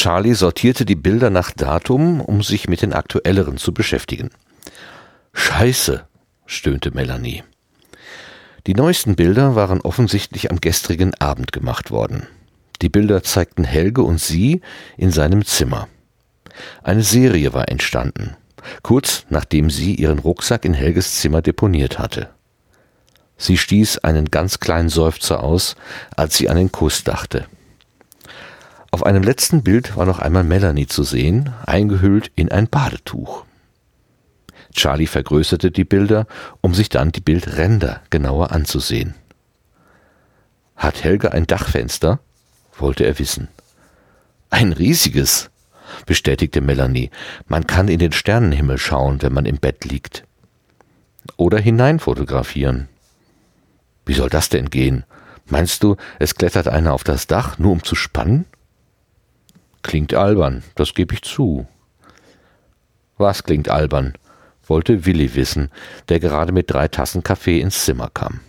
Charlie sortierte die Bilder nach Datum, um sich mit den aktuelleren zu beschäftigen. Scheiße, stöhnte Melanie. Die neuesten Bilder waren offensichtlich am gestrigen Abend gemacht worden. Die Bilder zeigten Helge und sie in seinem Zimmer. Eine Serie war entstanden, kurz nachdem sie ihren Rucksack in Helges Zimmer deponiert hatte. Sie stieß einen ganz kleinen Seufzer aus, als sie an den Kuss dachte. Auf einem letzten Bild war noch einmal Melanie zu sehen, eingehüllt in ein Badetuch. Charlie vergrößerte die Bilder, um sich dann die Bildränder genauer anzusehen. Hat Helga ein Dachfenster? wollte er wissen. Ein riesiges, bestätigte Melanie. Man kann in den Sternenhimmel schauen, wenn man im Bett liegt. Oder hinein fotografieren. Wie soll das denn gehen? Meinst du, es klettert einer auf das Dach, nur um zu spannen? Klingt albern, das gebe ich zu. Was klingt albern? wollte Willi wissen, der gerade mit drei Tassen Kaffee ins Zimmer kam.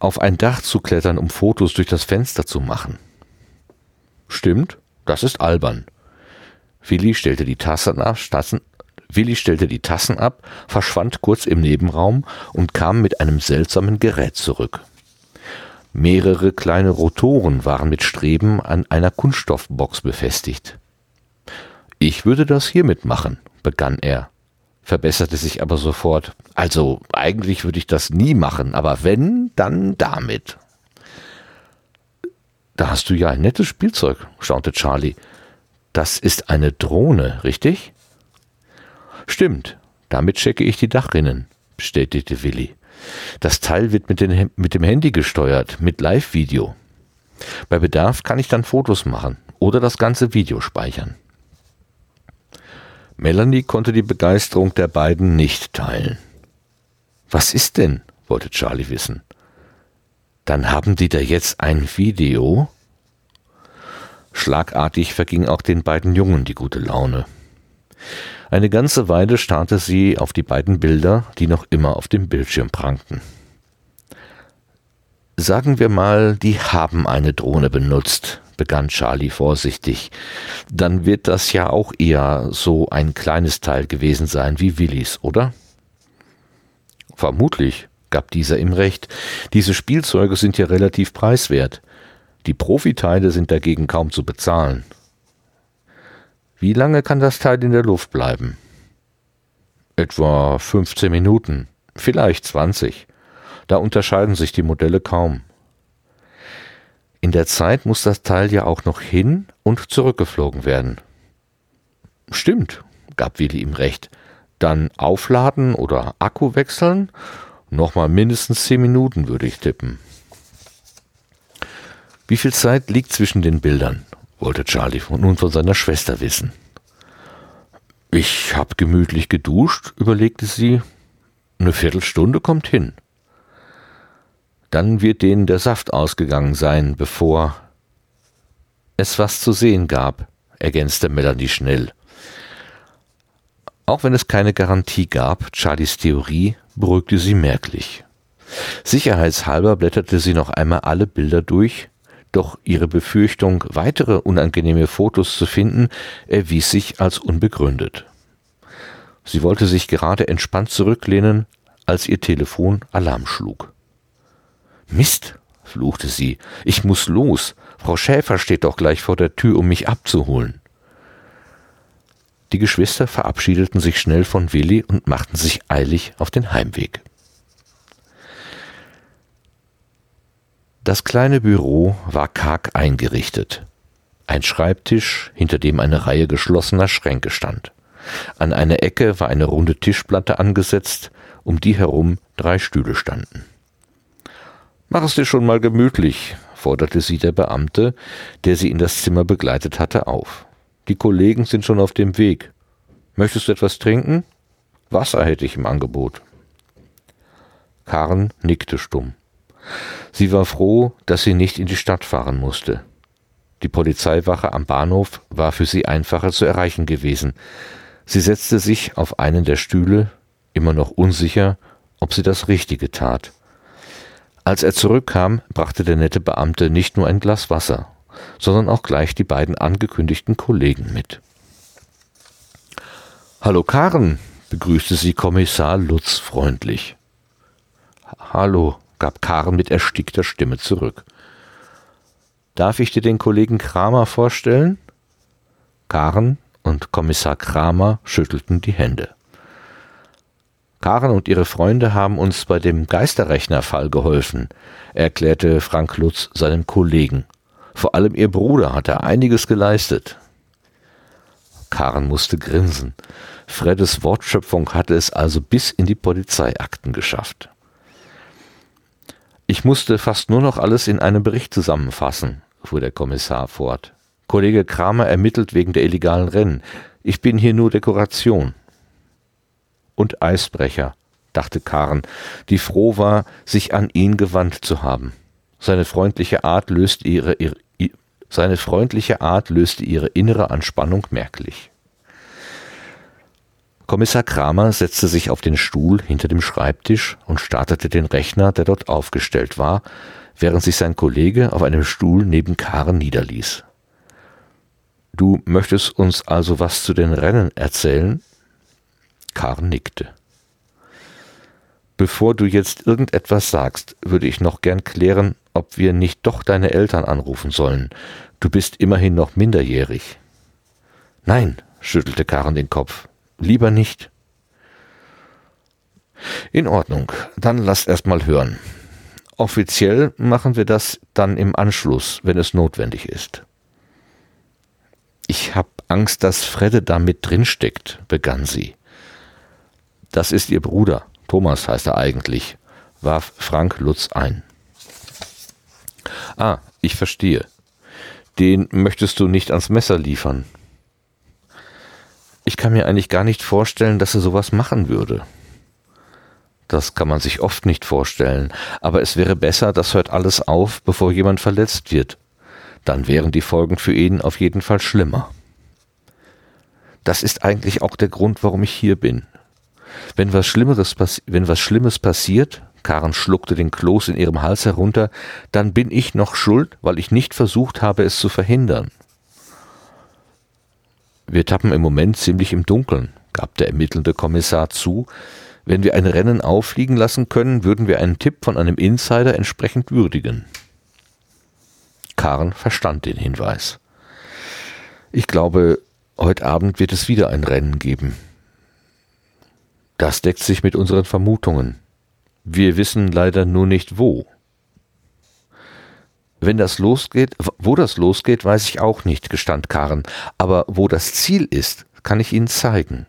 Auf ein Dach zu klettern, um Fotos durch das Fenster zu machen. Stimmt, das ist albern. Willi stellte die Tassen ab, Tassen, Willi stellte die Tassen ab, verschwand kurz im Nebenraum und kam mit einem seltsamen Gerät zurück. Mehrere kleine Rotoren waren mit Streben an einer Kunststoffbox befestigt. Ich würde das hiermit machen, begann er, verbesserte sich aber sofort. Also eigentlich würde ich das nie machen, aber wenn, dann damit. Da hast du ja ein nettes Spielzeug, staunte Charlie. Das ist eine Drohne, richtig? Stimmt, damit checke ich die Dachrinnen, bestätigte Willi. Das Teil wird mit, den, mit dem Handy gesteuert, mit Live-Video. Bei Bedarf kann ich dann Fotos machen oder das ganze Video speichern. Melanie konnte die Begeisterung der beiden nicht teilen. Was ist denn? wollte Charlie wissen. Dann haben die da jetzt ein Video? Schlagartig verging auch den beiden Jungen die gute Laune. Eine ganze Weile starrte sie auf die beiden Bilder, die noch immer auf dem Bildschirm prangten. Sagen wir mal, die haben eine Drohne benutzt, begann Charlie vorsichtig. Dann wird das ja auch eher so ein kleines Teil gewesen sein wie Willis, oder? Vermutlich, gab dieser ihm recht. Diese Spielzeuge sind ja relativ preiswert. Die Profiteile sind dagegen kaum zu bezahlen. Wie lange kann das Teil in der Luft bleiben? Etwa 15 Minuten, vielleicht 20. Da unterscheiden sich die Modelle kaum. In der Zeit muss das Teil ja auch noch hin und zurückgeflogen werden. Stimmt, gab Willi ihm recht. Dann aufladen oder Akku wechseln? Nochmal mindestens 10 Minuten würde ich tippen. Wie viel Zeit liegt zwischen den Bildern? Wollte Charlie nun von seiner Schwester wissen. Ich hab gemütlich geduscht, überlegte sie. Eine Viertelstunde kommt hin. Dann wird denen der Saft ausgegangen sein, bevor es was zu sehen gab, ergänzte Melanie schnell. Auch wenn es keine Garantie gab, Charlies Theorie beruhigte sie merklich. Sicherheitshalber blätterte sie noch einmal alle Bilder durch, doch ihre Befürchtung, weitere unangenehme Fotos zu finden, erwies sich als unbegründet. Sie wollte sich gerade entspannt zurücklehnen, als ihr Telefon Alarm schlug. Mist, fluchte sie, ich muss los. Frau Schäfer steht doch gleich vor der Tür, um mich abzuholen. Die Geschwister verabschiedeten sich schnell von Willi und machten sich eilig auf den Heimweg. Das kleine Büro war karg eingerichtet. Ein Schreibtisch, hinter dem eine Reihe geschlossener Schränke stand. An einer Ecke war eine runde Tischplatte angesetzt, um die herum drei Stühle standen. Mach es dir schon mal gemütlich, forderte sie der Beamte, der sie in das Zimmer begleitet hatte, auf. Die Kollegen sind schon auf dem Weg. Möchtest du etwas trinken? Wasser hätte ich im Angebot. Karen nickte stumm. Sie war froh, dass sie nicht in die Stadt fahren musste. Die Polizeiwache am Bahnhof war für sie einfacher zu erreichen gewesen. Sie setzte sich auf einen der Stühle, immer noch unsicher, ob sie das Richtige tat. Als er zurückkam, brachte der nette Beamte nicht nur ein Glas Wasser, sondern auch gleich die beiden angekündigten Kollegen mit. Hallo Karen, begrüßte sie Kommissar Lutz freundlich. Hallo, gab Karen mit erstickter Stimme zurück. Darf ich dir den Kollegen Kramer vorstellen? Karen und Kommissar Kramer schüttelten die Hände. Karen und ihre Freunde haben uns bei dem Geisterrechnerfall geholfen, erklärte Frank Lutz seinem Kollegen. Vor allem ihr Bruder hat er einiges geleistet. Karen musste grinsen. Freddes Wortschöpfung hatte es also bis in die Polizeiakten geschafft. Ich musste fast nur noch alles in einem Bericht zusammenfassen, fuhr der Kommissar fort. Kollege Kramer ermittelt wegen der illegalen Rennen. Ich bin hier nur Dekoration. Und Eisbrecher, dachte Karen, die froh war, sich an ihn gewandt zu haben. Seine freundliche Art löste ihre, ihre, seine freundliche Art löste ihre innere Anspannung merklich. Kommissar Kramer setzte sich auf den Stuhl hinter dem Schreibtisch und startete den Rechner, der dort aufgestellt war, während sich sein Kollege auf einem Stuhl neben Karen niederließ. Du möchtest uns also was zu den Rennen erzählen? Karen nickte. Bevor du jetzt irgendetwas sagst, würde ich noch gern klären, ob wir nicht doch deine Eltern anrufen sollen. Du bist immerhin noch minderjährig. Nein, schüttelte Karen den Kopf. Lieber nicht. In Ordnung, dann lasst erst mal hören. Offiziell machen wir das dann im Anschluss, wenn es notwendig ist. Ich hab Angst, dass Fredde da mit drinsteckt, begann sie. Das ist ihr Bruder, Thomas heißt er eigentlich, warf Frank Lutz ein. Ah, ich verstehe. Den möchtest du nicht ans Messer liefern. Ich kann mir eigentlich gar nicht vorstellen, dass er sowas machen würde. Das kann man sich oft nicht vorstellen, aber es wäre besser, das hört alles auf, bevor jemand verletzt wird. Dann wären die Folgen für ihn auf jeden Fall schlimmer. Das ist eigentlich auch der Grund, warum ich hier bin. Wenn was Schlimmeres, wenn was Schlimmes passiert, Karen schluckte den Kloß in ihrem Hals herunter, dann bin ich noch schuld, weil ich nicht versucht habe, es zu verhindern. Wir tappen im Moment ziemlich im Dunkeln, gab der ermittelnde Kommissar zu. Wenn wir ein Rennen auffliegen lassen können, würden wir einen Tipp von einem Insider entsprechend würdigen. Karen verstand den Hinweis. Ich glaube, heute Abend wird es wieder ein Rennen geben. Das deckt sich mit unseren Vermutungen. Wir wissen leider nur nicht wo. Wenn das losgeht, wo das losgeht, weiß ich auch nicht, gestand Karen. Aber wo das Ziel ist, kann ich Ihnen zeigen.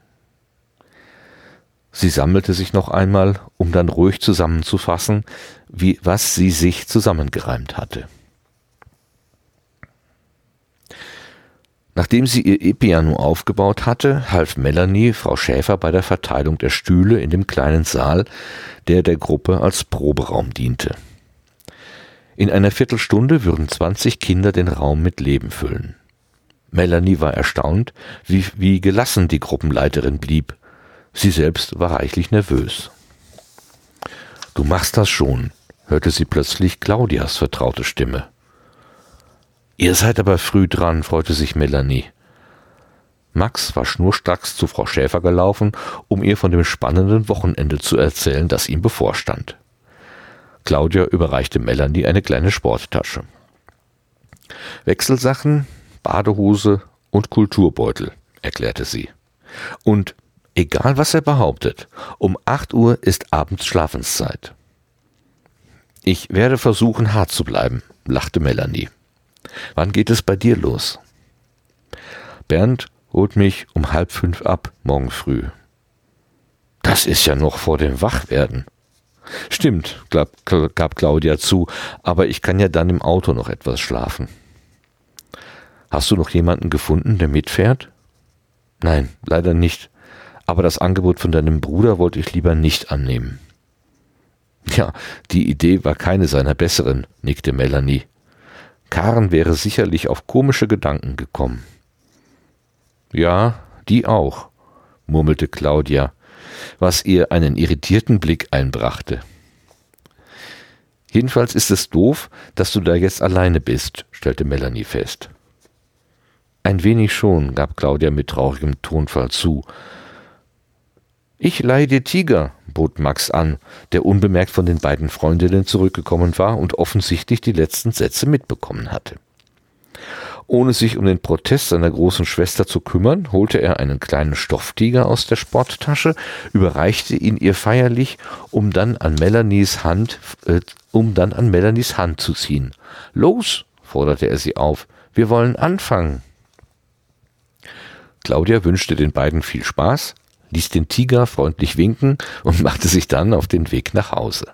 Sie sammelte sich noch einmal, um dann ruhig zusammenzufassen, wie was sie sich zusammengereimt hatte. Nachdem sie ihr E-Piano aufgebaut hatte, half Melanie Frau Schäfer bei der Verteilung der Stühle in dem kleinen Saal, der der Gruppe als Proberaum diente. In einer Viertelstunde würden 20 Kinder den Raum mit Leben füllen. Melanie war erstaunt, wie, wie gelassen die Gruppenleiterin blieb. Sie selbst war reichlich nervös. Du machst das schon, hörte sie plötzlich Claudias vertraute Stimme. Ihr seid aber früh dran, freute sich Melanie. Max war schnurstracks zu Frau Schäfer gelaufen, um ihr von dem spannenden Wochenende zu erzählen, das ihm bevorstand. Claudia überreichte Melanie eine kleine Sporttasche. Wechselsachen, Badehose und Kulturbeutel, erklärte sie. Und egal was er behauptet, um acht Uhr ist abends Schlafenszeit. Ich werde versuchen, hart zu bleiben, lachte Melanie. Wann geht es bei dir los? Bernd holt mich um halb fünf ab, morgen früh. Das ist ja noch vor dem Wachwerden. Stimmt, gab Claudia zu, aber ich kann ja dann im Auto noch etwas schlafen. Hast du noch jemanden gefunden, der mitfährt? Nein, leider nicht. Aber das Angebot von deinem Bruder wollte ich lieber nicht annehmen. Ja, die Idee war keine seiner besseren, nickte Melanie. Karen wäre sicherlich auf komische Gedanken gekommen. Ja, die auch, murmelte Claudia was ihr einen irritierten Blick einbrachte. Jedenfalls ist es doof, dass du da jetzt alleine bist, stellte Melanie fest. Ein wenig schon, gab Claudia mit traurigem Tonfall zu. Ich leihe dir Tiger, bot Max an, der unbemerkt von den beiden Freundinnen zurückgekommen war und offensichtlich die letzten Sätze mitbekommen hatte. Ohne sich um den Protest seiner großen Schwester zu kümmern, holte er einen kleinen Stofftiger aus der Sporttasche, überreichte ihn ihr feierlich, um dann an Melanies Hand, äh, um dann an Melanies Hand zu ziehen. Los, forderte er sie auf, wir wollen anfangen. Claudia wünschte den beiden viel Spaß, ließ den Tiger freundlich winken und machte sich dann auf den Weg nach Hause.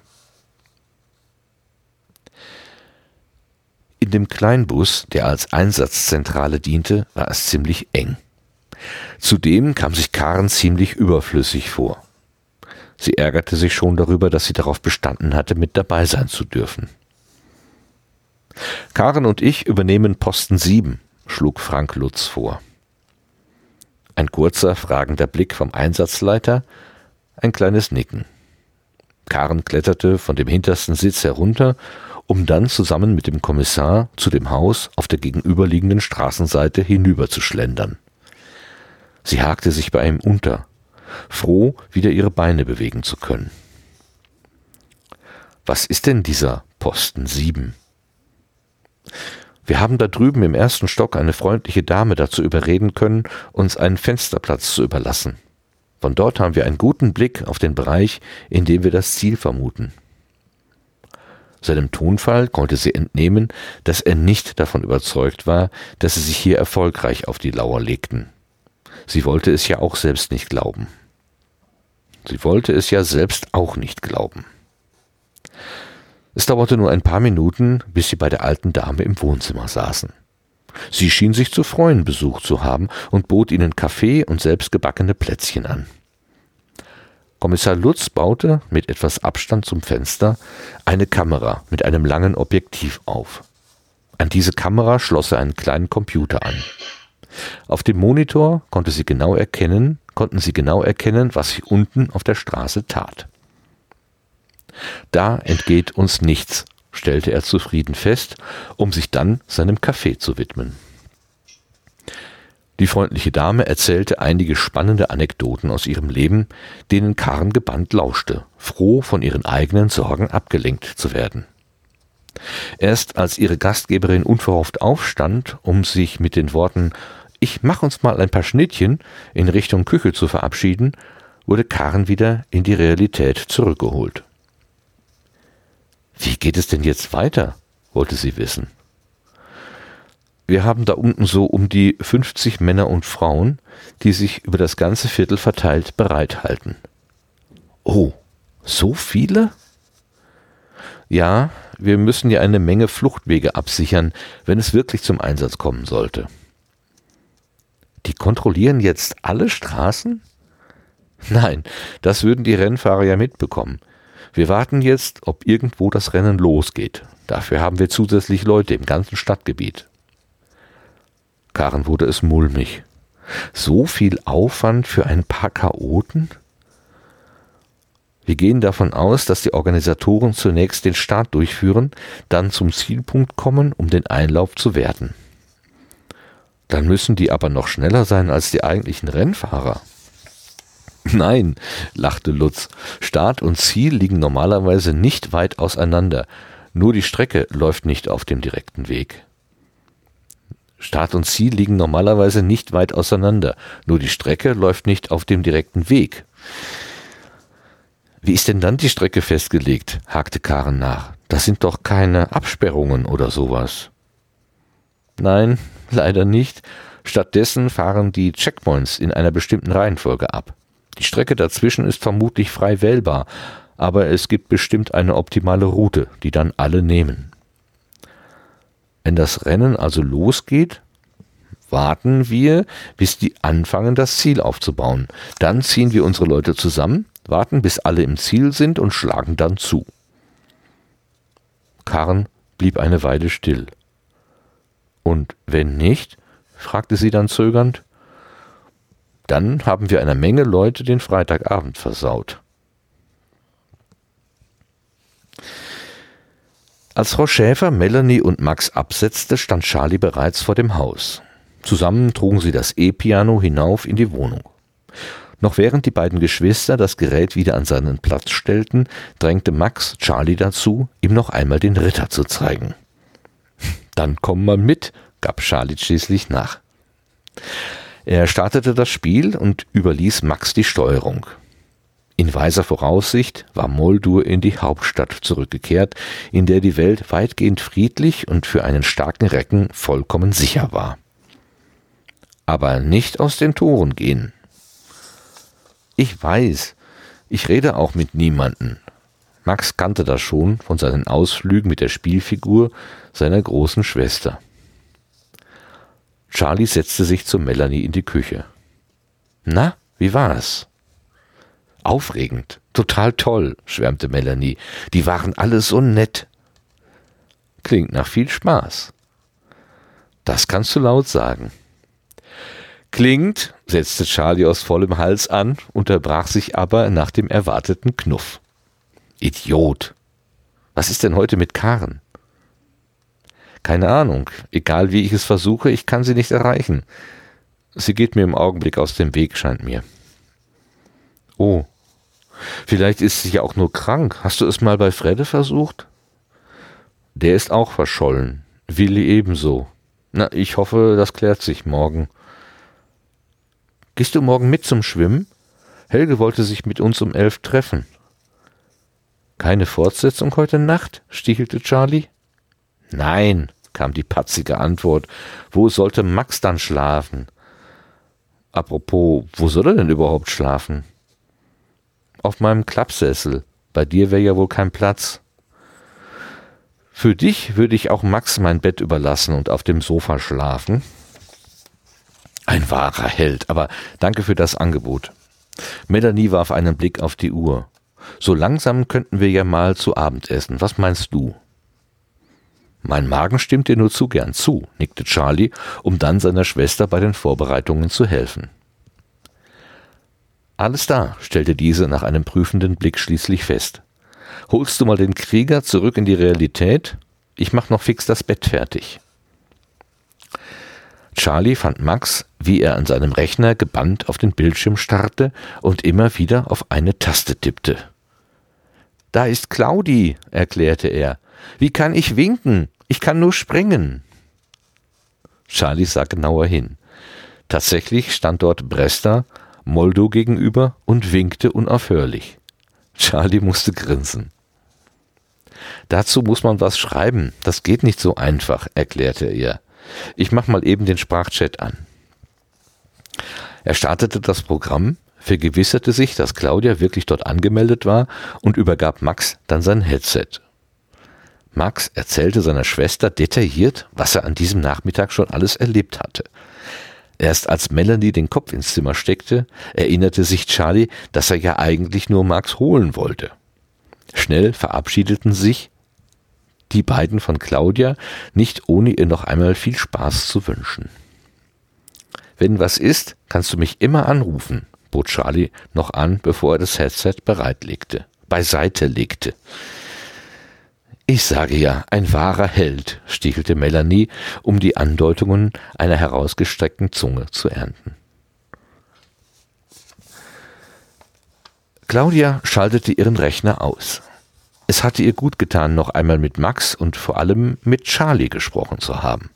In dem Kleinbus, der als Einsatzzentrale diente, war es ziemlich eng. Zudem kam sich Karen ziemlich überflüssig vor. Sie ärgerte sich schon darüber, dass sie darauf bestanden hatte, mit dabei sein zu dürfen. Karen und ich übernehmen Posten 7, schlug Frank Lutz vor. Ein kurzer, fragender Blick vom Einsatzleiter, ein kleines Nicken. Karen kletterte von dem hintersten Sitz herunter, um dann zusammen mit dem Kommissar zu dem Haus auf der gegenüberliegenden Straßenseite hinüberzuschlendern. Sie hakte sich bei ihm unter, froh, wieder ihre Beine bewegen zu können. Was ist denn dieser Posten 7? Wir haben da drüben im ersten Stock eine freundliche Dame dazu überreden können, uns einen Fensterplatz zu überlassen. Von dort haben wir einen guten Blick auf den Bereich, in dem wir das Ziel vermuten. Seinem Tonfall konnte sie entnehmen, dass er nicht davon überzeugt war, dass sie sich hier erfolgreich auf die Lauer legten. Sie wollte es ja auch selbst nicht glauben. Sie wollte es ja selbst auch nicht glauben. Es dauerte nur ein paar Minuten, bis sie bei der alten Dame im Wohnzimmer saßen. Sie schien sich zu freuen, Besuch zu haben und bot ihnen Kaffee und selbstgebackene Plätzchen an. Kommissar Lutz baute mit etwas Abstand zum Fenster eine Kamera mit einem langen Objektiv auf. An diese Kamera schloss er einen kleinen Computer an. Auf dem Monitor konnte sie genau erkennen, konnten sie genau erkennen, was sie unten auf der Straße tat. Da entgeht uns nichts, stellte er zufrieden fest, um sich dann seinem Kaffee zu widmen. Die freundliche Dame erzählte einige spannende Anekdoten aus ihrem Leben, denen Karen gebannt lauschte, froh von ihren eigenen Sorgen abgelenkt zu werden. Erst als ihre Gastgeberin unverhofft aufstand, um sich mit den Worten Ich mach uns mal ein paar Schnittchen in Richtung Küche zu verabschieden, wurde Karen wieder in die Realität zurückgeholt. Wie geht es denn jetzt weiter? wollte sie wissen. Wir haben da unten so um die 50 Männer und Frauen, die sich über das ganze Viertel verteilt bereithalten. Oh, so viele? Ja, wir müssen ja eine Menge Fluchtwege absichern, wenn es wirklich zum Einsatz kommen sollte. Die kontrollieren jetzt alle Straßen? Nein, das würden die Rennfahrer ja mitbekommen. Wir warten jetzt, ob irgendwo das Rennen losgeht. Dafür haben wir zusätzlich Leute im ganzen Stadtgebiet. Karen wurde es mulmig. So viel Aufwand für ein paar Chaoten? Wir gehen davon aus, dass die Organisatoren zunächst den Start durchführen, dann zum Zielpunkt kommen, um den Einlauf zu werten. Dann müssen die aber noch schneller sein als die eigentlichen Rennfahrer. Nein, lachte Lutz. Start und Ziel liegen normalerweise nicht weit auseinander. Nur die Strecke läuft nicht auf dem direkten Weg. Start und Ziel liegen normalerweise nicht weit auseinander. Nur die Strecke läuft nicht auf dem direkten Weg. Wie ist denn dann die Strecke festgelegt? hakte Karen nach. Das sind doch keine Absperrungen oder sowas. Nein, leider nicht. Stattdessen fahren die Checkpoints in einer bestimmten Reihenfolge ab. Die Strecke dazwischen ist vermutlich frei wählbar, aber es gibt bestimmt eine optimale Route, die dann alle nehmen. Wenn das Rennen also losgeht, warten wir, bis die anfangen, das Ziel aufzubauen. Dann ziehen wir unsere Leute zusammen, warten, bis alle im Ziel sind und schlagen dann zu. Karen blieb eine Weile still. Und wenn nicht? fragte sie dann zögernd dann haben wir einer Menge Leute den Freitagabend versaut. Als Frau Schäfer Melanie und Max absetzte, stand Charlie bereits vor dem Haus. Zusammen trugen sie das E-Piano hinauf in die Wohnung. Noch während die beiden Geschwister das Gerät wieder an seinen Platz stellten, drängte Max Charlie dazu, ihm noch einmal den Ritter zu zeigen. Dann komm mal mit, gab Charlie schließlich nach. Er startete das Spiel und überließ Max die Steuerung. In weiser Voraussicht war Moldur in die Hauptstadt zurückgekehrt, in der die Welt weitgehend friedlich und für einen starken Recken vollkommen sicher war. Aber nicht aus den Toren gehen. Ich weiß, ich rede auch mit niemanden. Max kannte das schon von seinen Ausflügen mit der Spielfigur seiner großen Schwester. Charlie setzte sich zu Melanie in die Küche. Na, wie war's? Aufregend, total toll, schwärmte Melanie. Die waren alle so nett. Klingt nach viel Spaß. Das kannst du laut sagen. Klingt, setzte Charlie aus vollem Hals an, unterbrach sich aber nach dem erwarteten Knuff. Idiot. Was ist denn heute mit Karen? Keine Ahnung. Egal wie ich es versuche, ich kann sie nicht erreichen. Sie geht mir im Augenblick aus dem Weg, scheint mir. Oh. Vielleicht ist sie ja auch nur krank. Hast du es mal bei Fredde versucht? Der ist auch verschollen. Willi ebenso. Na, ich hoffe, das klärt sich morgen. Gehst du morgen mit zum Schwimmen? Helge wollte sich mit uns um elf treffen. Keine Fortsetzung heute Nacht? stichelte Charlie. Nein, kam die patzige Antwort. Wo sollte Max dann schlafen? Apropos, wo soll er denn überhaupt schlafen? Auf meinem Klappsessel. Bei dir wäre ja wohl kein Platz. Für dich würde ich auch Max mein Bett überlassen und auf dem Sofa schlafen, ein wahrer Held, aber danke für das Angebot. Melanie warf einen Blick auf die Uhr. So langsam könnten wir ja mal zu Abend essen. Was meinst du? Mein Magen stimmt dir nur zu gern zu, nickte Charlie, um dann seiner Schwester bei den Vorbereitungen zu helfen. Alles da, stellte diese nach einem prüfenden Blick schließlich fest. Holst du mal den Krieger zurück in die Realität? Ich mach noch fix das Bett fertig. Charlie fand Max, wie er an seinem Rechner gebannt auf den Bildschirm starrte und immer wieder auf eine Taste tippte. Da ist Claudi, erklärte er. Wie kann ich winken? Ich kann nur springen. Charlie sah genauer hin. Tatsächlich stand dort Bresta, Moldo gegenüber und winkte unaufhörlich. Charlie musste grinsen. Dazu muss man was schreiben, das geht nicht so einfach, erklärte er. Ich mache mal eben den Sprachchat an. Er startete das Programm, vergewisserte sich, dass Claudia wirklich dort angemeldet war und übergab Max dann sein Headset. Max erzählte seiner Schwester detailliert, was er an diesem Nachmittag schon alles erlebt hatte. Erst als Melanie den Kopf ins Zimmer steckte, erinnerte sich Charlie, dass er ja eigentlich nur Max holen wollte. Schnell verabschiedeten sich die beiden von Claudia, nicht ohne ihr noch einmal viel Spaß zu wünschen. Wenn was ist, kannst du mich immer anrufen, bot Charlie noch an, bevor er das Headset bereitlegte, beiseite legte. Ich sage ja, ein wahrer Held, stichelte Melanie, um die Andeutungen einer herausgestreckten Zunge zu ernten. Claudia schaltete ihren Rechner aus. Es hatte ihr gut getan, noch einmal mit Max und vor allem mit Charlie gesprochen zu haben.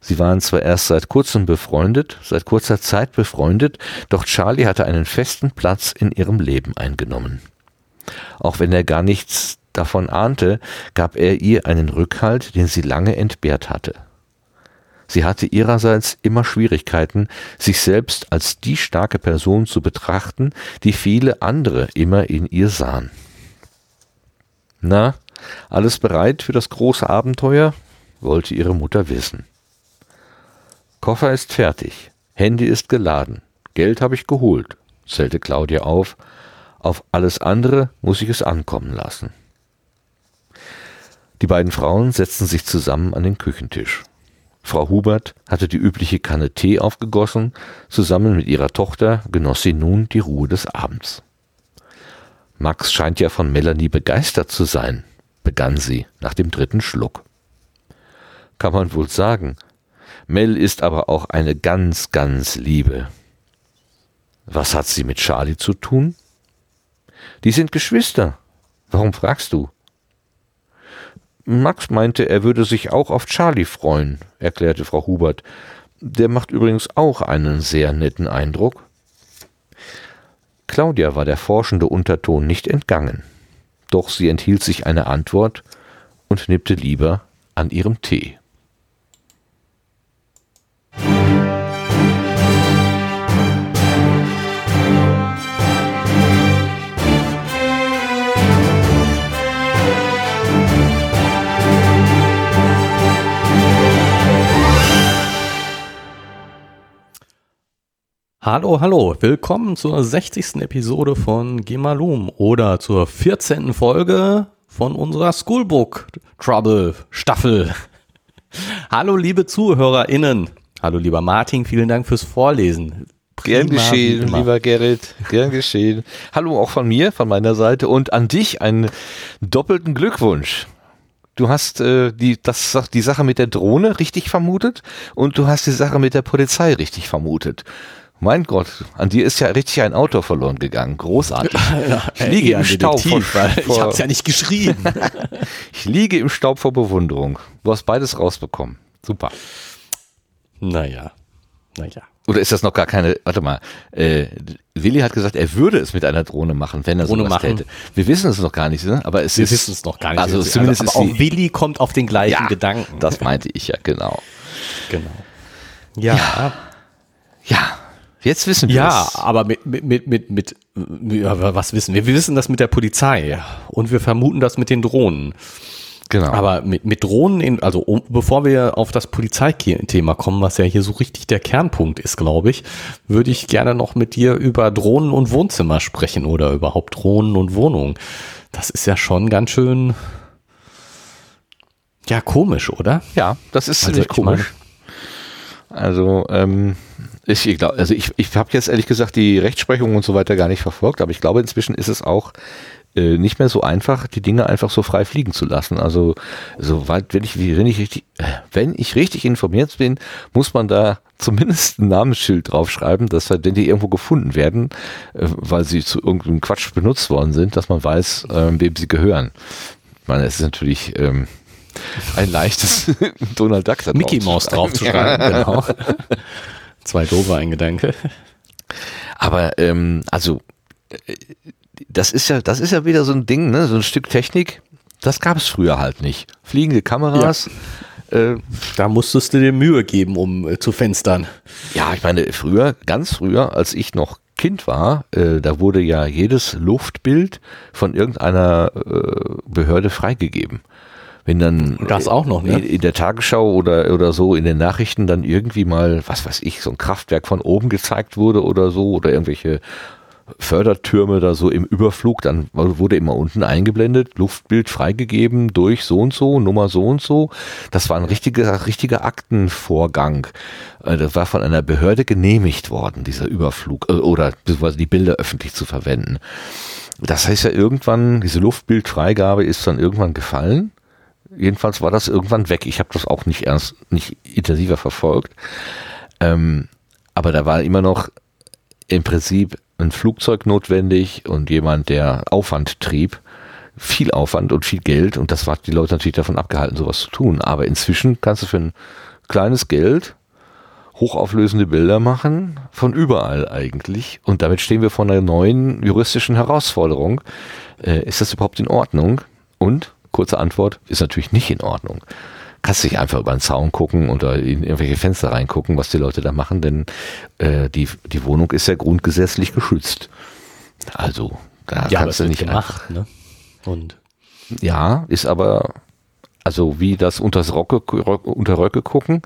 Sie waren zwar erst seit kurzem befreundet, seit kurzer Zeit befreundet, doch Charlie hatte einen festen Platz in ihrem Leben eingenommen. Auch wenn er gar nichts davon ahnte, gab er ihr einen Rückhalt, den sie lange entbehrt hatte. Sie hatte ihrerseits immer Schwierigkeiten, sich selbst als die starke Person zu betrachten, die viele andere immer in ihr sahen. Na, alles bereit für das große Abenteuer? wollte ihre Mutter wissen. Koffer ist fertig, Handy ist geladen, Geld habe ich geholt, zählte Claudia auf, auf alles andere muss ich es ankommen lassen. Die beiden Frauen setzten sich zusammen an den Küchentisch. Frau Hubert hatte die übliche Kanne Tee aufgegossen, zusammen mit ihrer Tochter genoss sie nun die Ruhe des Abends. Max scheint ja von Melanie begeistert zu sein, begann sie nach dem dritten Schluck. Kann man wohl sagen. Mel ist aber auch eine ganz, ganz Liebe. Was hat sie mit Charlie zu tun? Die sind Geschwister. Warum fragst du? Max meinte, er würde sich auch auf Charlie freuen, erklärte Frau Hubert. Der macht übrigens auch einen sehr netten Eindruck. Claudia war der forschende Unterton nicht entgangen. Doch sie enthielt sich eine Antwort und nippte lieber an ihrem Tee. Hallo, hallo, willkommen zur 60. Episode von Gemalum oder zur 14. Folge von unserer Schoolbook Trouble Staffel. Hallo, liebe ZuhörerInnen. Hallo, lieber Martin, vielen Dank fürs Vorlesen. Prima, Gern geschehen, lieber Gerrit. Gern geschehen. Hallo auch von mir, von meiner Seite und an dich einen doppelten Glückwunsch. Du hast äh, die, das, die Sache mit der Drohne richtig vermutet und du hast die Sache mit der Polizei richtig vermutet. Mein Gott, an dir ist ja richtig ein Autor verloren gegangen. Großartig. ich liege im Staub vor, vor, Ich hab's ja nicht geschrieben. ich liege im Staub vor Bewunderung. Du hast beides rausbekommen. Super. Naja, naja. Oder ist das noch gar keine, warte mal, äh, Willi hat gesagt, er würde es mit einer Drohne machen, wenn er Drohne sowas machen. täte. Wir wissen es noch gar nicht, ne? aber es Wir ist. Wir wissen es noch gar nicht. Also, zumindest aber, aber auch Willi kommt auf den gleichen ja, Gedanken. Das meinte ich ja, genau. Genau. Ja. Ja. Ja. Jetzt wissen wir Ja, es. aber mit, mit, mit, mit, mit, was wissen wir? Wir wissen das mit der Polizei und wir vermuten das mit den Drohnen. Genau. Aber mit, mit Drohnen, in, also um, bevor wir auf das Polizeithema kommen, was ja hier so richtig der Kernpunkt ist, glaube ich, würde ich gerne noch mit dir über Drohnen und Wohnzimmer sprechen oder überhaupt Drohnen und Wohnungen. Das ist ja schon ganz schön, ja, komisch, oder? Ja, das ist also ziemlich komisch. Meine, also, ähm, ich glaube, also ich, ich habe jetzt ehrlich gesagt die Rechtsprechung und so weiter gar nicht verfolgt, aber ich glaube, inzwischen ist es auch äh, nicht mehr so einfach, die Dinge einfach so frei fliegen zu lassen. Also, soweit, wenn ich, wenn ich richtig, wenn ich richtig informiert bin, muss man da zumindest ein Namensschild draufschreiben, dass wenn die irgendwo gefunden werden, äh, weil sie zu irgendeinem Quatsch benutzt worden sind, dass man weiß, äh, wem sie gehören. Ich meine, es ist natürlich ähm, ein leichtes Donald Duck Mickey Mouse draufzuschreiben, genau. Zwei doofe ein Gedanke. Aber ähm, also äh, das ist ja, das ist ja wieder so ein Ding, ne? So ein Stück Technik. Das gab es früher halt nicht. Fliegende Kameras. Ja. Äh, da musstest du dir Mühe geben, um äh, zu fenstern. Ja, ich meine, früher, ganz früher, als ich noch Kind war, äh, da wurde ja jedes Luftbild von irgendeiner äh, Behörde freigegeben wenn dann das auch noch, ne? in der Tagesschau oder, oder so in den Nachrichten dann irgendwie mal, was weiß ich, so ein Kraftwerk von oben gezeigt wurde oder so oder irgendwelche Fördertürme da so im Überflug, dann wurde immer unten eingeblendet, Luftbild freigegeben durch so und so, Nummer so und so. Das war ein richtiger, richtiger Aktenvorgang. Äh, das war von einer Behörde genehmigt worden, dieser Überflug, äh, oder beziehungsweise die Bilder öffentlich zu verwenden. Das heißt ja irgendwann, diese Luftbildfreigabe ist dann irgendwann gefallen jedenfalls war das irgendwann weg. Ich habe das auch nicht ernst, nicht intensiver verfolgt. Ähm, aber da war immer noch im Prinzip ein Flugzeug notwendig und jemand, der Aufwand trieb. Viel Aufwand und viel Geld und das hat die Leute natürlich davon abgehalten, sowas zu tun. Aber inzwischen kannst du für ein kleines Geld hochauflösende Bilder machen, von überall eigentlich. Und damit stehen wir vor einer neuen juristischen Herausforderung. Äh, ist das überhaupt in Ordnung? Und Kurze Antwort, ist natürlich nicht in Ordnung. Kannst nicht einfach über den Zaun gucken oder in irgendwelche Fenster reingucken, was die Leute da machen, denn äh, die, die Wohnung ist ja grundgesetzlich geschützt. Also, da ja, kannst du nicht gemacht, einfach. Ne? Und ja, ist aber also wie das unters Rocke, unter Röcke gucken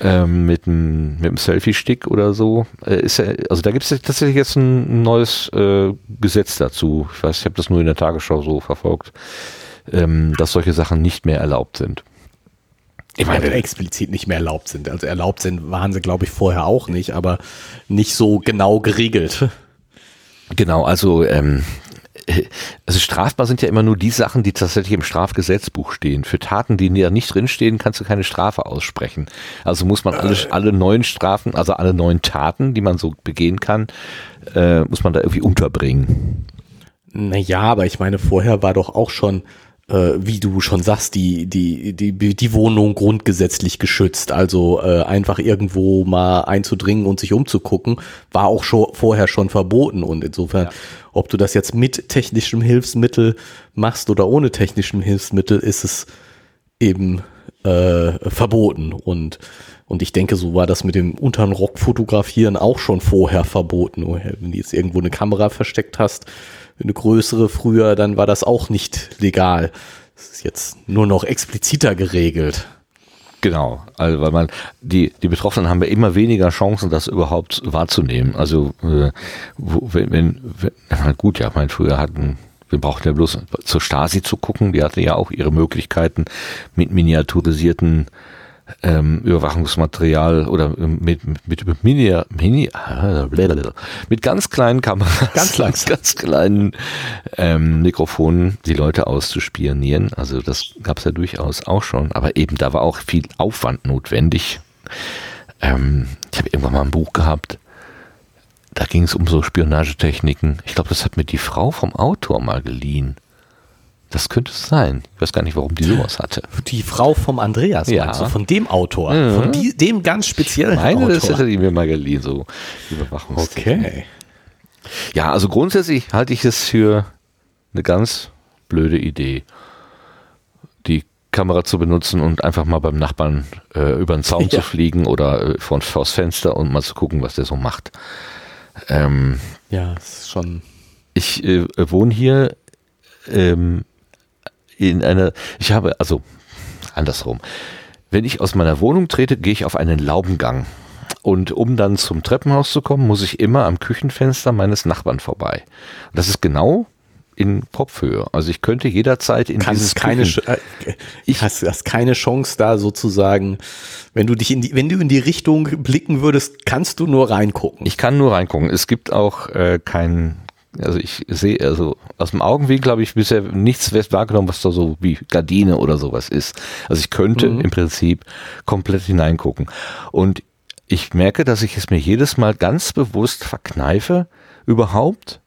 ähm, mit einem mit dem Selfie-Stick oder so. Äh, ist ja, also da gibt es tatsächlich jetzt ein neues äh, Gesetz dazu. Ich weiß, ich habe das nur in der Tagesschau so verfolgt ähm, dass solche Sachen nicht mehr erlaubt sind. Ich meine, ja, explizit nicht mehr erlaubt sind. Also erlaubt sind waren sie, glaube ich, vorher auch nicht, aber nicht so genau geregelt. Genau, also ähm, Also strafbar sind ja immer nur die Sachen, die tatsächlich im Strafgesetzbuch stehen. Für Taten, die da nicht drinstehen, kannst du keine Strafe aussprechen. Also muss man alle, alle neuen Strafen, also alle neuen Taten, die man so begehen kann, äh, muss man da irgendwie unterbringen. Naja, aber ich meine, vorher war doch auch schon äh, wie du schon sagst, die, die, die, die Wohnung grundgesetzlich geschützt. Also äh, einfach irgendwo mal einzudringen und sich umzugucken, war auch schon vorher schon verboten. Und insofern, ja. ob du das jetzt mit technischem Hilfsmittel machst oder ohne technischem Hilfsmittel, ist es eben äh, verboten. Und und ich denke, so war das mit dem unteren Rock fotografieren auch schon vorher verboten. Wenn du jetzt irgendwo eine Kamera versteckt hast, eine größere früher, dann war das auch nicht legal. Das ist jetzt nur noch expliziter geregelt. Genau, also weil man die die Betroffenen haben ja immer weniger Chancen, das überhaupt wahrzunehmen. Also äh, wenn, wenn, wenn gut, ja, mein früher hatten wir brauchten ja bloß zur Stasi zu gucken. Die hatte ja auch ihre Möglichkeiten mit miniaturisierten ähm, Überwachungsmaterial oder ähm, mit, mit, mit, Mini, Mini, mit ganz kleinen Kameras, ganz, ganz, ganz kleinen ähm, Mikrofonen die Leute auszuspionieren. Also das gab es ja durchaus auch schon, aber eben da war auch viel Aufwand notwendig. Ähm, ich habe irgendwann mal ein Buch gehabt, da ging es um so Spionagetechniken. Ich glaube, das hat mir die Frau vom Autor mal geliehen. Das könnte es sein. Ich weiß gar nicht, warum die sowas hatte. Die Frau vom Andreas, ja. du, von dem Autor, mhm. von die, dem ganz speziellen Meine, Autor. das hätte die mir mal geliehen, so Okay. Ja, also grundsätzlich halte ich es für eine ganz blöde Idee, die Kamera zu benutzen und einfach mal beim Nachbarn äh, über den Zaun ja. zu fliegen oder äh, von, vors Fenster und mal zu gucken, was der so macht. Ähm, ja, das ist schon. Ich äh, wohne hier ähm, in einer, ich habe, also andersrum. Wenn ich aus meiner Wohnung trete, gehe ich auf einen Laubengang. Und um dann zum Treppenhaus zu kommen, muss ich immer am Küchenfenster meines Nachbarn vorbei. Und das ist genau in Kopfhöhe. Also ich könnte jederzeit in Kannst dieses keine Küchen äh, ich hast, hast keine Chance da sozusagen, wenn du dich in die wenn du in die Richtung blicken würdest, kannst du nur reingucken. Ich kann nur reingucken. Es gibt auch äh, kein also ich sehe, also aus dem Augenwinkel habe ich bisher nichts wahrgenommen, was da so wie Gardine oder sowas ist. Also ich könnte mhm. im Prinzip komplett hineingucken. Und ich merke, dass ich es mir jedes Mal ganz bewusst verkneife, überhaupt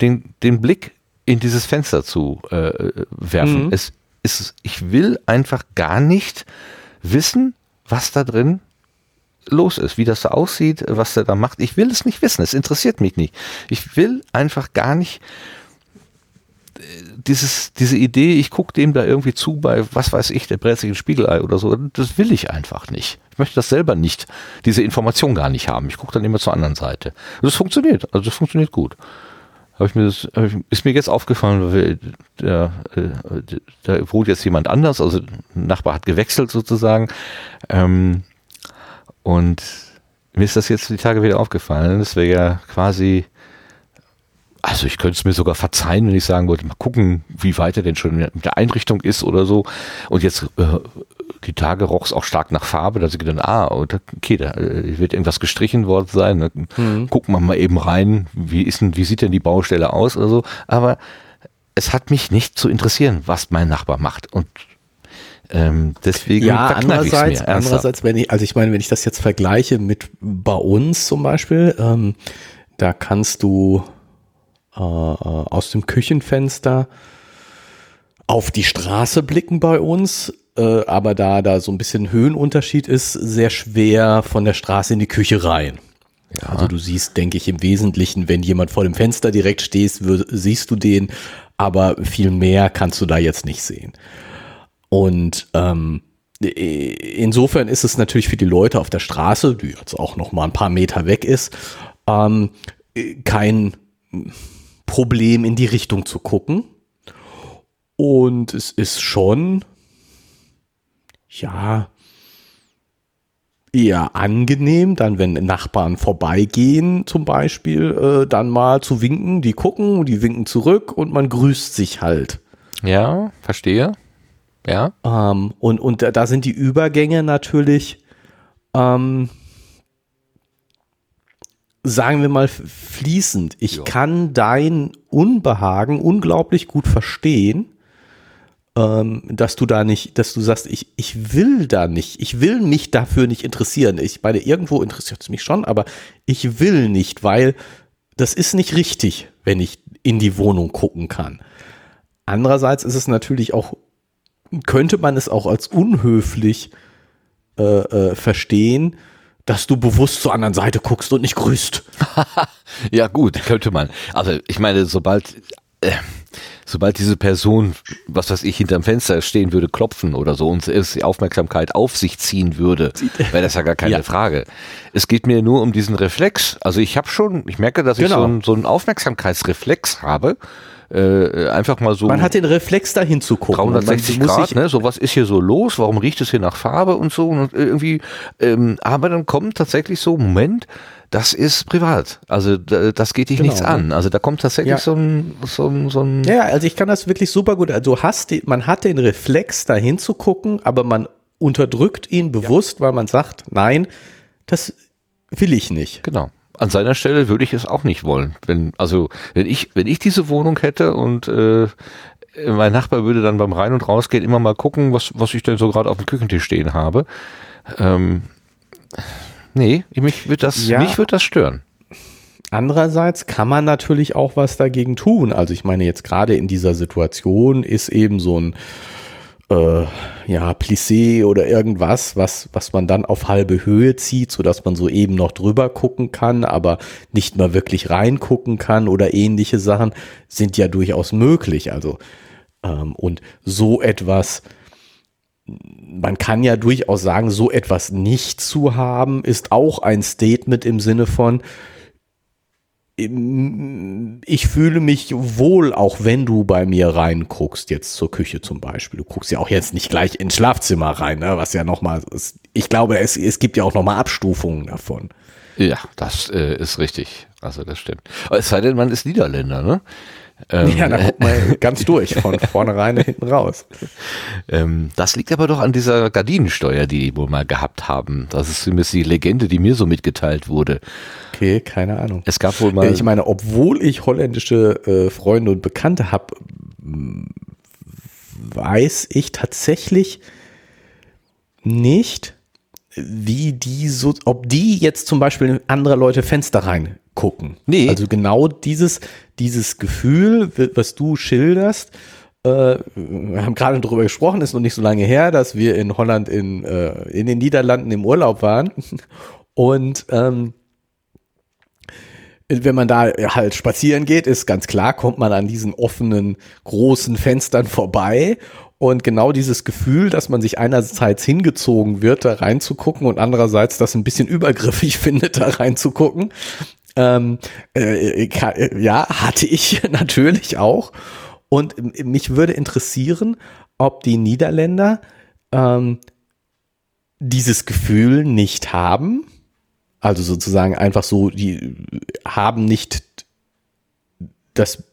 den, den Blick in dieses Fenster zu äh, werfen. Mhm. Es ist, ich will einfach gar nicht wissen, was da drin los ist, wie das da aussieht, was er da macht. Ich will es nicht wissen, es interessiert mich nicht. Ich will einfach gar nicht äh, dieses, diese Idee, ich gucke dem da irgendwie zu bei, was weiß ich, der ein Spiegelei oder so, das will ich einfach nicht. Ich möchte das selber nicht, diese Information gar nicht haben. Ich gucke dann immer zur anderen Seite. Das funktioniert, also das funktioniert gut. Habe ich mir das, ist mir jetzt aufgefallen, weil der, äh, da wohnt jetzt jemand anders, also ein Nachbar hat gewechselt sozusagen. Ähm, und mir ist das jetzt die Tage wieder aufgefallen. Das wäre ja quasi, also ich könnte es mir sogar verzeihen, wenn ich sagen wollte, mal gucken, wie weit er denn schon mit der Einrichtung ist oder so. Und jetzt äh, die Tage roch es auch stark nach Farbe, da sie gedacht, ah, okay, da äh, wird irgendwas gestrichen worden sein. Ne? Mhm. Gucken wir mal eben rein, wie ist denn, wie sieht denn die Baustelle aus oder so. Aber es hat mich nicht zu interessieren, was mein Nachbar macht. Und ähm, deswegen ja, andererseits, andererseits, wenn ich, also ich meine, wenn ich das jetzt vergleiche mit bei uns zum Beispiel, ähm, da kannst du äh, äh, aus dem Küchenfenster auf die Straße blicken bei uns, äh, aber da da so ein bisschen Höhenunterschied ist, sehr schwer von der Straße in die Küche rein. Ja. Also du siehst, denke ich, im Wesentlichen, wenn jemand vor dem Fenster direkt stehst, siehst du den, aber viel mehr kannst du da jetzt nicht sehen. Und ähm, insofern ist es natürlich für die Leute auf der Straße, die jetzt auch noch mal ein paar Meter weg ist, ähm, kein Problem in die Richtung zu gucken. Und es ist schon, ja, eher angenehm, dann wenn Nachbarn vorbeigehen zum Beispiel, äh, dann mal zu winken, die gucken, die winken zurück und man grüßt sich halt. Ja, verstehe. Ja. Ähm, und, und da sind die Übergänge natürlich ähm, sagen wir mal fließend. Ich ja. kann dein Unbehagen unglaublich gut verstehen, ähm, dass du da nicht, dass du sagst, ich, ich will da nicht, ich will mich dafür nicht interessieren. Ich meine, irgendwo interessiert es mich schon, aber ich will nicht, weil das ist nicht richtig, wenn ich in die Wohnung gucken kann. Andererseits ist es natürlich auch, könnte man es auch als unhöflich äh, äh, verstehen, dass du bewusst zur anderen Seite guckst und nicht grüßt. ja gut, könnte man. Also ich meine, sobald äh, sobald diese Person, was weiß ich, hinterm Fenster stehen würde, klopfen oder so und es die Aufmerksamkeit auf sich ziehen würde, wäre das ja gar keine ja. Frage. Es geht mir nur um diesen Reflex. Also ich habe schon, ich merke, dass genau. ich so, ein, so einen Aufmerksamkeitsreflex habe. Äh, einfach mal so. Man hat den Reflex dahin zu gucken. 360 Grad, ne? So was ist hier so los? Warum riecht es hier nach Farbe und so und irgendwie. Ähm, aber dann kommt tatsächlich so Moment, das ist privat. Also das geht dich genau. nichts an. Also da kommt tatsächlich ja. so, ein, so, ein, so ein. Ja, also ich kann das wirklich super gut. Also hast die, man hat den Reflex, da hinzugucken, aber man unterdrückt ihn bewusst, ja. weil man sagt, nein, das will ich nicht. Genau. An seiner Stelle würde ich es auch nicht wollen. Wenn, also, wenn ich, wenn ich diese Wohnung hätte und äh, mein Nachbar würde dann beim Rein- und Rausgehen immer mal gucken, was, was ich denn so gerade auf dem Küchentisch stehen habe. Ähm, Nee, mich wird das, ja. mich wird das stören. Andererseits kann man natürlich auch was dagegen tun. Also ich meine, jetzt gerade in dieser Situation ist eben so ein äh, ja, Plissé oder irgendwas, was, was man dann auf halbe Höhe zieht, sodass man so eben noch drüber gucken kann, aber nicht mal wirklich reingucken kann oder ähnliche Sachen sind ja durchaus möglich. Also ähm, und so etwas man kann ja durchaus sagen, so etwas nicht zu haben, ist auch ein Statement im Sinne von, ich fühle mich wohl, auch wenn du bei mir reinguckst, jetzt zur Küche zum Beispiel. Du guckst ja auch jetzt nicht gleich ins Schlafzimmer rein, ne? was ja nochmal, ich glaube, es, es gibt ja auch nochmal Abstufungen davon. Ja, das äh, ist richtig. Also das stimmt. Es sei denn, man ist Niederländer, ne? Ähm, ja, da guckt man ganz durch, von vorne rein und hinten raus. Ähm, das liegt aber doch an dieser Gardinensteuer, die die wohl mal gehabt haben. Das ist zumindest die Legende, die mir so mitgeteilt wurde. Okay, keine Ahnung. Es gab wohl mal. Ich meine, obwohl ich holländische äh, Freunde und Bekannte habe, weiß ich tatsächlich nicht, wie die so, ob die jetzt zum Beispiel in andere Leute Fenster reingucken. Nee. Also genau dieses, dieses Gefühl, was du schilderst, äh, wir haben gerade darüber gesprochen, ist noch nicht so lange her, dass wir in Holland in, äh, in den Niederlanden im Urlaub waren. Und ähm, wenn man da halt spazieren geht, ist ganz klar, kommt man an diesen offenen, großen Fenstern vorbei und genau dieses Gefühl, dass man sich einerseits hingezogen wird, da reinzugucken und andererseits das ein bisschen übergriffig findet, da reinzugucken. Ähm, äh, äh, ja, hatte ich natürlich auch. Und mich würde interessieren, ob die Niederländer ähm, dieses Gefühl nicht haben. Also sozusagen einfach so, die haben nicht das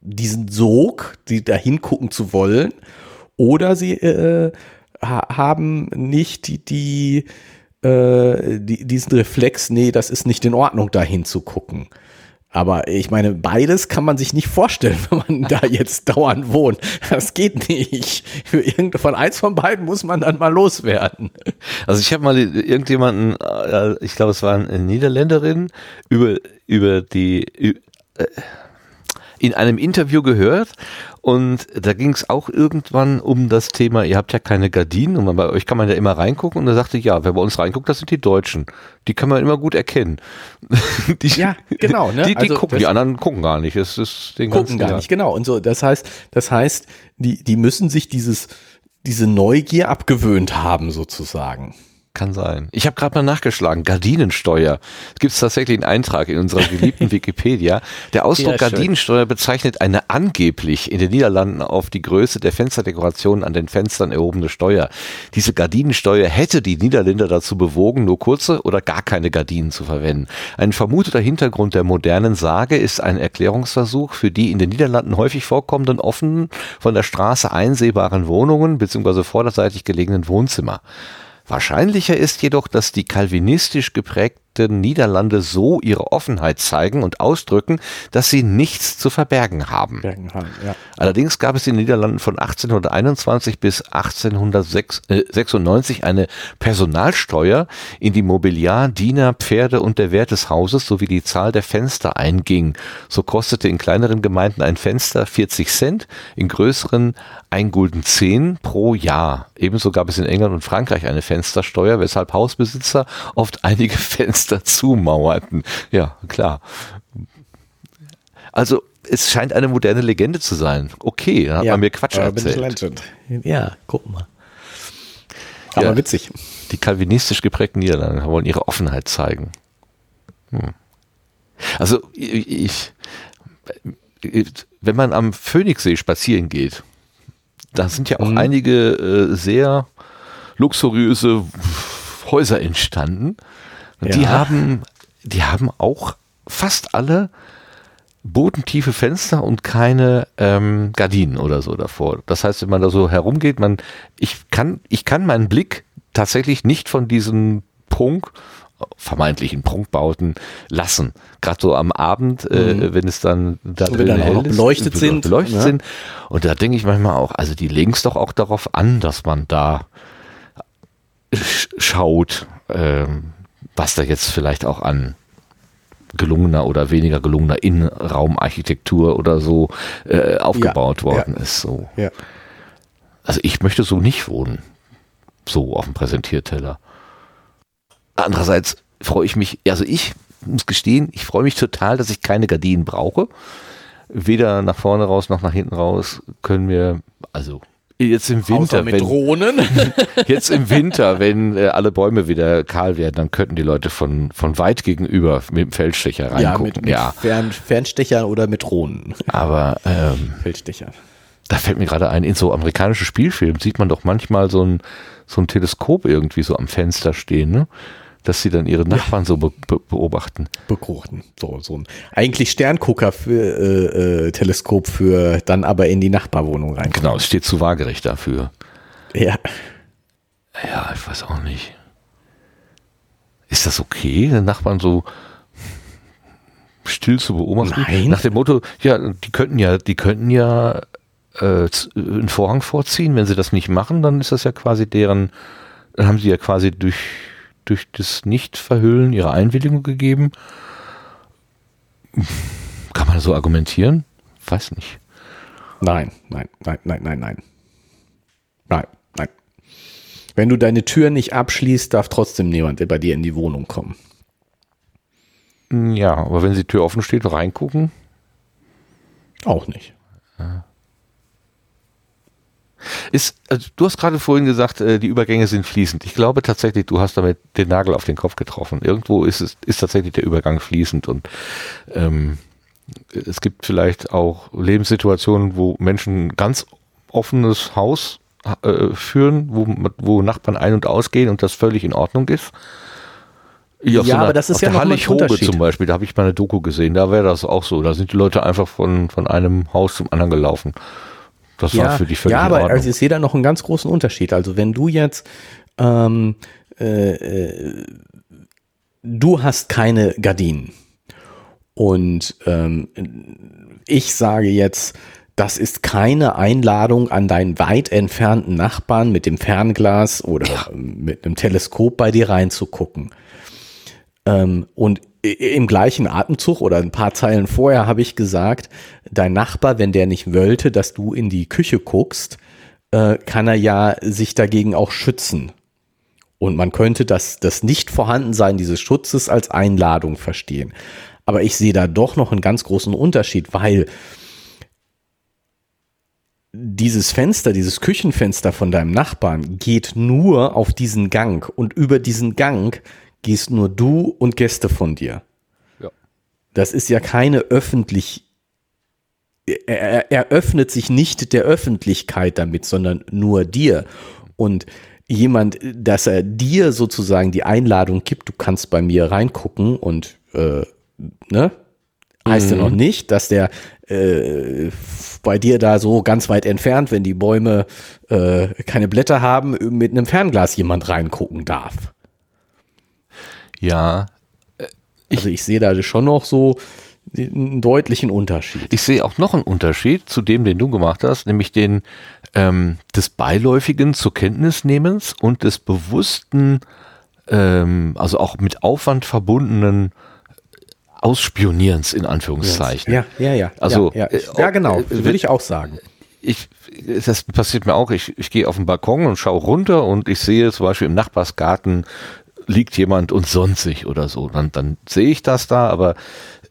diesen Sog, die da hingucken zu wollen, oder sie äh, haben nicht die, die, äh, die, diesen Reflex, nee, das ist nicht in Ordnung, da hinzugucken. Aber ich meine, beides kann man sich nicht vorstellen, wenn man da jetzt dauernd wohnt. Das geht nicht. Für von eins von beiden muss man dann mal loswerden. Also ich habe mal irgendjemanden, äh, ich glaube, es war eine Niederländerin, über, über die, über, äh, in einem Interview gehört und da ging es auch irgendwann um das Thema, ihr habt ja keine Gardinen und bei euch kann man ja immer reingucken und da sagte ich, ja, wer bei uns reinguckt, das sind die Deutschen. Die kann man immer gut erkennen. Die, ja, genau. Ne? Die, die also gucken, die anderen gucken gar nicht. Es ist den gucken gar nicht, genau. Und so, das heißt, das heißt, die, die müssen sich dieses, diese Neugier abgewöhnt haben sozusagen. Kann sein. Ich habe gerade mal nachgeschlagen. Gardinensteuer. Es gibt tatsächlich einen Eintrag in unserer geliebten Wikipedia. Der Ausdruck ja, Gardinensteuer bezeichnet eine angeblich in den Niederlanden auf die Größe der Fensterdekoration an den Fenstern erhobene Steuer. Diese Gardinensteuer hätte die Niederländer dazu bewogen, nur kurze oder gar keine Gardinen zu verwenden. Ein vermuteter Hintergrund der modernen Sage ist ein Erklärungsversuch für die in den Niederlanden häufig vorkommenden offenen, von der Straße einsehbaren Wohnungen bzw. vorderseitig gelegenen Wohnzimmer. Wahrscheinlicher ist jedoch, dass die kalvinistisch geprägte Vereinigten Niederlande so ihre Offenheit zeigen und ausdrücken, dass sie nichts zu verbergen haben. Bergen ja. Allerdings gab es in den Niederlanden von 1821 bis 1896 eine Personalsteuer, in die Mobiliar, Diener, Pferde und der Wert des Hauses sowie die Zahl der Fenster einging. So kostete in kleineren Gemeinden ein Fenster 40 Cent, in größeren ein Gulden 10 pro Jahr. Ebenso gab es in England und Frankreich eine Fenstersteuer, weshalb Hausbesitzer oft einige Fenster zumauerten. Ja, klar. Also es scheint eine moderne Legende zu sein. Okay, dann hat ja, man mir Quatsch erzählt. Ja, guck mal. Aber ja, witzig. Die kalvinistisch geprägten Niederlande wollen ihre Offenheit zeigen. Hm. Also ich, wenn man am Phoenixsee spazieren geht, da sind ja auch mhm. einige äh, sehr luxuriöse Häuser entstanden. Ja. Die haben, die haben auch fast alle bodentiefe Fenster und keine ähm, Gardinen oder so davor. Das heißt, wenn man da so herumgeht, man, ich kann, ich kann meinen Blick tatsächlich nicht von diesem Prunk vermeintlichen Prunkbauten lassen. Gerade so am Abend, äh, mhm. wenn es dann da drin dann ist, beleuchtet sind. Beleuchtet ja. sind. Und da denke ich manchmal auch, also die legen es doch auch darauf an, dass man da schaut, äh, was da jetzt vielleicht auch an gelungener oder weniger gelungener Innenraumarchitektur oder so äh, aufgebaut ja, worden ja. ist. So. Ja. Also ich möchte so nicht wohnen. So auf dem Präsentierteller. Andererseits freue ich mich, also ich muss gestehen, ich freue mich total, dass ich keine Gardinen brauche. Weder nach vorne raus noch nach hinten raus können wir, also jetzt im Winter, mit wenn, Drohnen. jetzt im Winter, wenn äh, alle Bäume wieder kahl werden, dann könnten die Leute von, von weit gegenüber mit dem Feldstecher reingucken. Ja, mit, mit ja. Fern, Fernstecher oder mit Drohnen. Aber ähm, Feldstecher. Da fällt mir gerade ein, in so amerikanischen Spielfilmen sieht man doch manchmal so ein, so ein Teleskop irgendwie so am Fenster stehen, ne? Dass sie dann ihre Nachbarn ja. so be be beobachten. Beobachten. So, so ein eigentlich Sterngucker für äh, äh, Teleskop für dann aber in die Nachbarwohnung rein. Genau, es steht zu waagerecht dafür. Ja. Ja, ich weiß auch nicht. Ist das okay, den Nachbarn so still zu beobachten? Nein. Nach dem Motto, ja, die könnten ja, die könnten ja äh, einen Vorhang vorziehen. Wenn sie das nicht machen, dann ist das ja quasi deren, dann haben sie ja quasi durch durch das Nicht-Verhüllen ihre Einwilligung gegeben. Kann man so argumentieren? Weiß nicht. Nein, nein, nein, nein, nein, nein. Nein, nein. Wenn du deine Tür nicht abschließt, darf trotzdem niemand bei dir in die Wohnung kommen. Ja, aber wenn die Tür offen steht, reingucken? Auch nicht. Ja. Ist, also du hast gerade vorhin gesagt, äh, die Übergänge sind fließend. Ich glaube tatsächlich, du hast damit den Nagel auf den Kopf getroffen. Irgendwo ist es ist tatsächlich der Übergang fließend und ähm, es gibt vielleicht auch Lebenssituationen, wo Menschen ganz offenes Haus äh, führen, wo, wo Nachbarn ein- und ausgehen und das völlig in Ordnung ist. Ja, so aber das ist ja noch ein Unterschied. zum Beispiel, da habe ich mal eine Doku gesehen, da wäre das auch so. Da sind die Leute einfach von, von einem Haus zum anderen gelaufen. Das ja, war für dich völlig Ja, aber also ich sehe da noch einen ganz großen Unterschied. Also wenn du jetzt ähm, äh, äh, du hast keine Gardinen und ähm, ich sage jetzt, das ist keine Einladung an deinen weit entfernten Nachbarn mit dem Fernglas oder ja. mit einem Teleskop bei dir reinzugucken. Ähm, und im gleichen Atemzug oder ein paar Zeilen vorher habe ich gesagt, dein Nachbar, wenn der nicht wollte, dass du in die Küche guckst, äh, kann er ja sich dagegen auch schützen. Und man könnte das, das Nicht-Vorhandensein dieses Schutzes als Einladung verstehen. Aber ich sehe da doch noch einen ganz großen Unterschied, weil dieses Fenster, dieses Küchenfenster von deinem Nachbarn geht nur auf diesen Gang und über diesen Gang gehst nur du und Gäste von dir. Ja. Das ist ja keine öffentlich. Er, er öffnet sich nicht der Öffentlichkeit damit, sondern nur dir. Und jemand, dass er dir sozusagen die Einladung gibt, du kannst bei mir reingucken und äh, ne? Heißt mhm. ja noch nicht, dass der äh, bei dir da so ganz weit entfernt, wenn die Bäume äh, keine Blätter haben, mit einem Fernglas jemand reingucken darf. Ja, Also ich sehe da schon noch so einen deutlichen Unterschied. Ich sehe auch noch einen Unterschied zu dem, den du gemacht hast, nämlich den ähm, des beiläufigen zur Kenntnisnehmens und des bewussten, ähm, also auch mit Aufwand verbundenen Ausspionierens in Anführungszeichen. Ja, ja, ja. Also ja, ja. ja genau, äh, würde ich auch sagen. Ich, das passiert mir auch. Ich, ich gehe auf den Balkon und schaue runter und ich sehe zum Beispiel im Nachbarsgarten liegt jemand und sonstig oder so. Dann, dann sehe ich das da, aber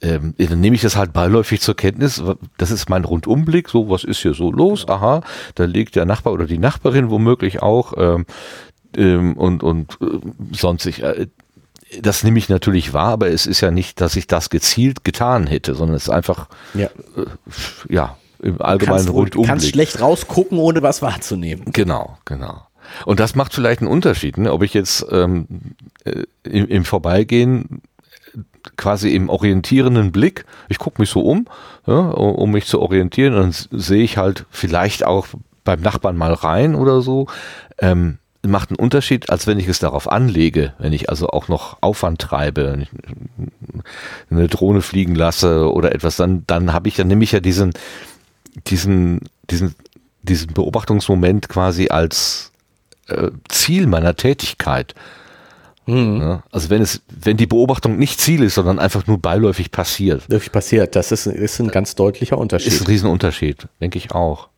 ähm, dann nehme ich das halt beiläufig zur Kenntnis. Das ist mein Rundumblick. So, was ist hier so los? Aha, da liegt der Nachbar oder die Nachbarin womöglich auch ähm, ähm, und und äh, sonstig. Äh, das nehme ich natürlich wahr, aber es ist ja nicht, dass ich das gezielt getan hätte, sondern es ist einfach, ja, äh, ja im allgemeinen Rundumblick. Du kannst schlecht rausgucken, ohne was wahrzunehmen. Genau, genau. Und das macht vielleicht einen Unterschied, ne? ob ich jetzt ähm, äh, im, im Vorbeigehen quasi im orientierenden Blick, ich gucke mich so um, ja, um mich zu orientieren, dann sehe ich halt vielleicht auch beim Nachbarn mal rein oder so. Ähm, macht einen Unterschied, als wenn ich es darauf anlege, wenn ich also auch noch Aufwand treibe, eine Drohne fliegen lasse oder etwas, dann, dann habe ich, dann nehme ich ja diesen, diesen, diesen, diesen Beobachtungsmoment quasi als äh, Ziel meiner Tätigkeit. Mhm. Ja, also wenn es, wenn die Beobachtung nicht Ziel ist, sondern einfach nur beiläufig passiert. Beiläufig passiert, das ist, ist ein ganz deutlicher Unterschied. Ist ein Riesenunterschied, denke ich auch.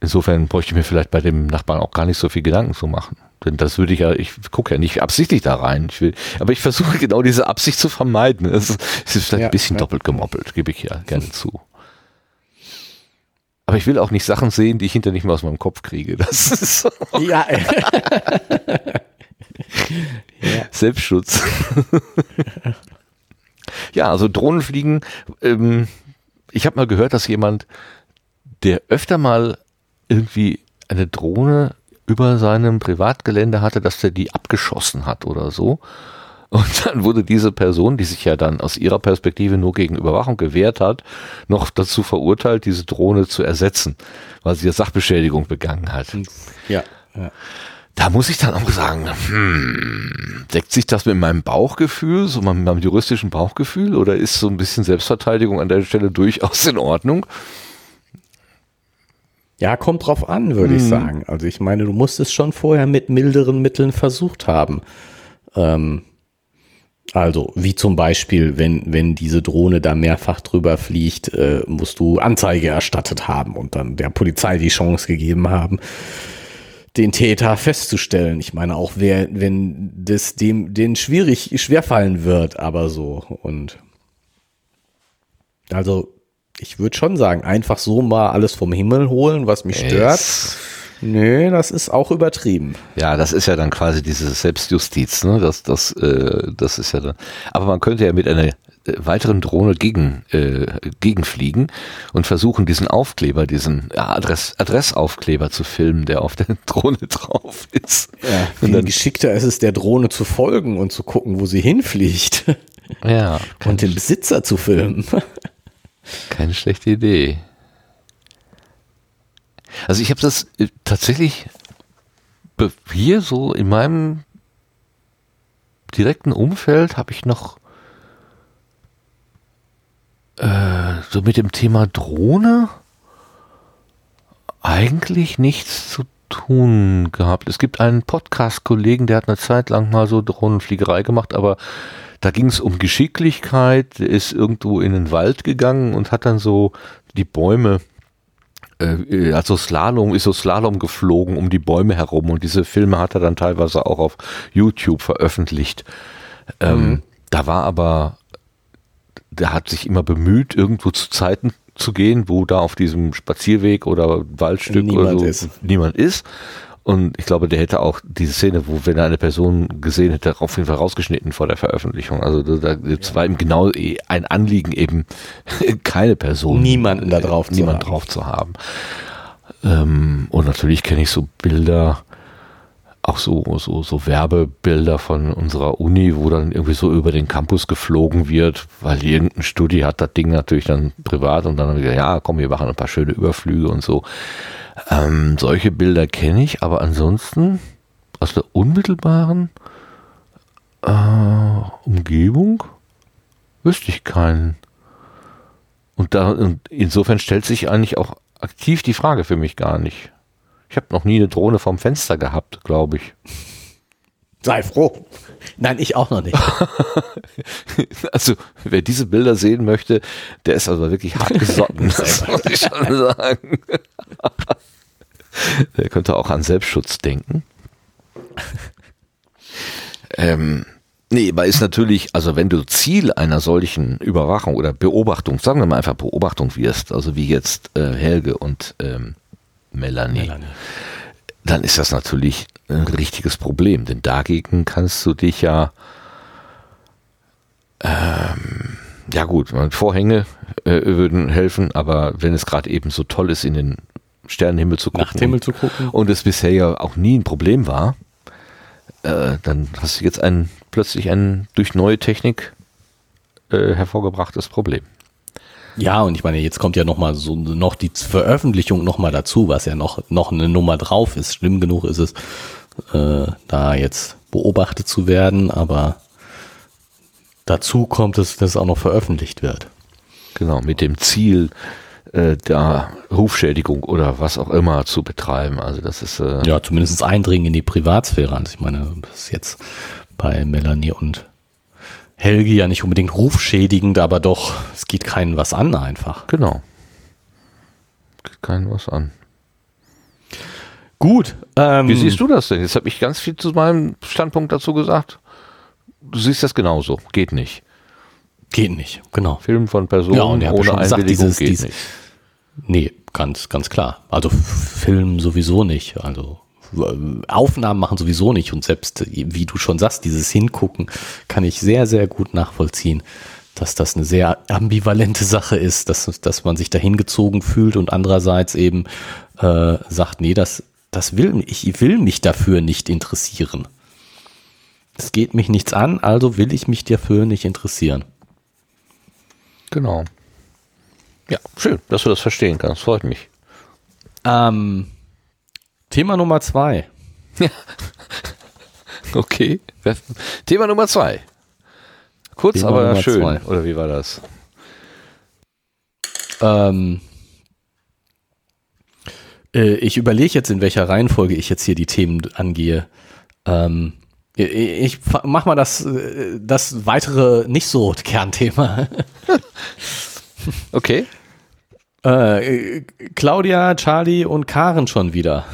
Insofern bräuchte ich mir vielleicht bei dem Nachbarn auch gar nicht so viel Gedanken zu machen. Denn das würde ich ja, ich gucke ja nicht absichtlich da rein. Ich will, aber ich versuche genau diese Absicht zu vermeiden. Es ist, vielleicht ja, ein bisschen ja. doppelt gemoppelt, gebe ich ja gerne zu. Aber ich will auch nicht Sachen sehen, die ich hinter nicht mehr aus meinem Kopf kriege. Das ist so. Ja. ja. Selbstschutz. ja, also Drohnenfliegen. Ähm, ich habe mal gehört, dass jemand, der öfter mal irgendwie eine Drohne über seinem Privatgelände hatte, dass der die abgeschossen hat oder so. Und dann wurde diese Person, die sich ja dann aus ihrer Perspektive nur gegen Überwachung gewehrt hat, noch dazu verurteilt, diese Drohne zu ersetzen, weil sie ja Sachbeschädigung begangen hat. Ja. ja. Da muss ich dann auch sagen, hm, deckt sich das mit meinem Bauchgefühl, so mit meinem juristischen Bauchgefühl, oder ist so ein bisschen Selbstverteidigung an der Stelle durchaus in Ordnung? Ja, kommt drauf an, würde hm. ich sagen. Also ich meine, du musst es schon vorher mit milderen Mitteln versucht haben. Ähm, also, wie zum Beispiel, wenn, wenn diese Drohne da mehrfach drüber fliegt, äh, musst du Anzeige erstattet haben und dann der Polizei die Chance gegeben haben, den Täter festzustellen. Ich meine, auch wer, wenn das dem, den schwierig, schwerfallen wird, aber so. Und also, ich würde schon sagen, einfach so mal alles vom Himmel holen, was mich stört. Nö, das ist auch übertrieben. Ja, das ist ja dann quasi diese Selbstjustiz, ne? Das, das, äh, das ist ja dann. Aber man könnte ja mit einer äh, weiteren Drohne gegen, äh, gegenfliegen und versuchen, diesen Aufkleber, diesen Adress, Adressaufkleber zu filmen, der auf der Drohne drauf ist. Ja, viel dann, geschickter ist es, der Drohne zu folgen und zu gucken, wo sie hinfliegt. Ja. Und den Besitzer zu filmen. Keine schlechte Idee. Also ich habe das äh, tatsächlich hier so in meinem direkten Umfeld habe ich noch äh, so mit dem Thema Drohne eigentlich nichts zu tun gehabt. Es gibt einen Podcast-Kollegen, der hat eine Zeit lang mal so Drohnenfliegerei gemacht, aber da ging es um Geschicklichkeit, der ist irgendwo in den Wald gegangen und hat dann so die Bäume äh, also Slalom, ist so Slalom geflogen um die Bäume herum und diese Filme hat er dann teilweise auch auf YouTube veröffentlicht. Ähm, mhm. Da war aber, der hat sich immer bemüht, irgendwo zu Zeiten zu gehen, wo da auf diesem Spazierweg oder Waldstück niemand oder so ist. niemand ist. Und ich glaube, der hätte auch diese Szene, wo wenn er eine Person gesehen hätte, auf jeden Fall rausgeschnitten vor der Veröffentlichung. Also da, ja. war ihm genau ein Anliegen, eben keine Person. Niemanden da drauf niemand zu drauf zu haben. Ähm, und natürlich kenne ich so Bilder, auch so, so, so Werbebilder von unserer Uni, wo dann irgendwie so über den Campus geflogen wird, weil irgendein Studi hat das Ding natürlich dann privat und dann haben wir gesagt, ja, komm, wir machen ein paar schöne Überflüge und so. Ähm, solche Bilder kenne ich, aber ansonsten aus der unmittelbaren Äh, Umgebung? Wüsste ich keinen. Und, da, und insofern stellt sich eigentlich auch aktiv die Frage für mich gar nicht. Ich habe noch nie eine Drohne vom Fenster gehabt, glaube ich. Sei froh. Nein, ich auch noch nicht. also, wer diese Bilder sehen möchte, der ist also wirklich hart gesotten, das muss ich schon sagen. der könnte auch an Selbstschutz denken. ähm, nee, aber ist natürlich, also wenn du Ziel einer solchen Überwachung oder Beobachtung, sagen wir mal einfach Beobachtung wirst, also wie jetzt äh, Helge und ähm, Melanie, Melanie, dann ist das natürlich ein richtiges Problem, denn dagegen kannst du dich ja, ähm, ja gut, Vorhänge äh, würden helfen, aber wenn es gerade eben so toll ist, in den Sternenhimmel zu gucken, Nachthimmel und, zu gucken. und es bisher ja auch nie ein Problem war, äh, dann hast du jetzt ein plötzlich ein durch neue Technik äh, hervorgebrachtes Problem. Ja, und ich meine, jetzt kommt ja noch mal so noch die Veröffentlichung noch mal dazu, was ja noch noch eine Nummer drauf ist. Schlimm genug ist es, äh, da jetzt beobachtet zu werden, aber dazu kommt es, dass es auch noch veröffentlicht wird. Genau, mit dem Ziel, äh, da Rufschädigung oder was auch immer zu betreiben. Also das ist äh ja zumindest Eindringen in die Privatsphäre. Also ich meine, das ist jetzt bei Melanie und Helgi ja nicht unbedingt rufschädigend, aber doch, es geht keinen was an einfach. Genau. Geht keinen was an. Gut. Ähm, Wie siehst du das denn? Jetzt habe ich ganz viel zu meinem Standpunkt dazu gesagt. Du siehst das genauso. Geht nicht. Geht nicht, genau. Film von Personen ja, und ohne Einwilligung gesagt, dieses, geht dieses, nicht. Nee, ganz, ganz klar. Also Film sowieso nicht. Also Aufnahmen machen sowieso nicht und selbst, wie du schon sagst, dieses Hingucken kann ich sehr, sehr gut nachvollziehen, dass das eine sehr ambivalente Sache ist, dass, dass man sich dahin gezogen fühlt und andererseits eben äh, sagt, nee, das, das will, ich will mich dafür nicht interessieren. Es geht mich nichts an, also will ich mich dafür nicht interessieren. Genau. Ja, schön, dass du das verstehen kannst, freut mich. Ähm, Thema Nummer zwei. okay. Thema Nummer zwei. Kurz, Thema aber Nummer schön. Zwei. Oder wie war das? Ähm, äh, ich überlege jetzt, in welcher Reihenfolge ich jetzt hier die Themen angehe. Ähm, ich mach mal das, äh, das weitere nicht so Kernthema. okay. Äh, Claudia, Charlie und Karen schon wieder.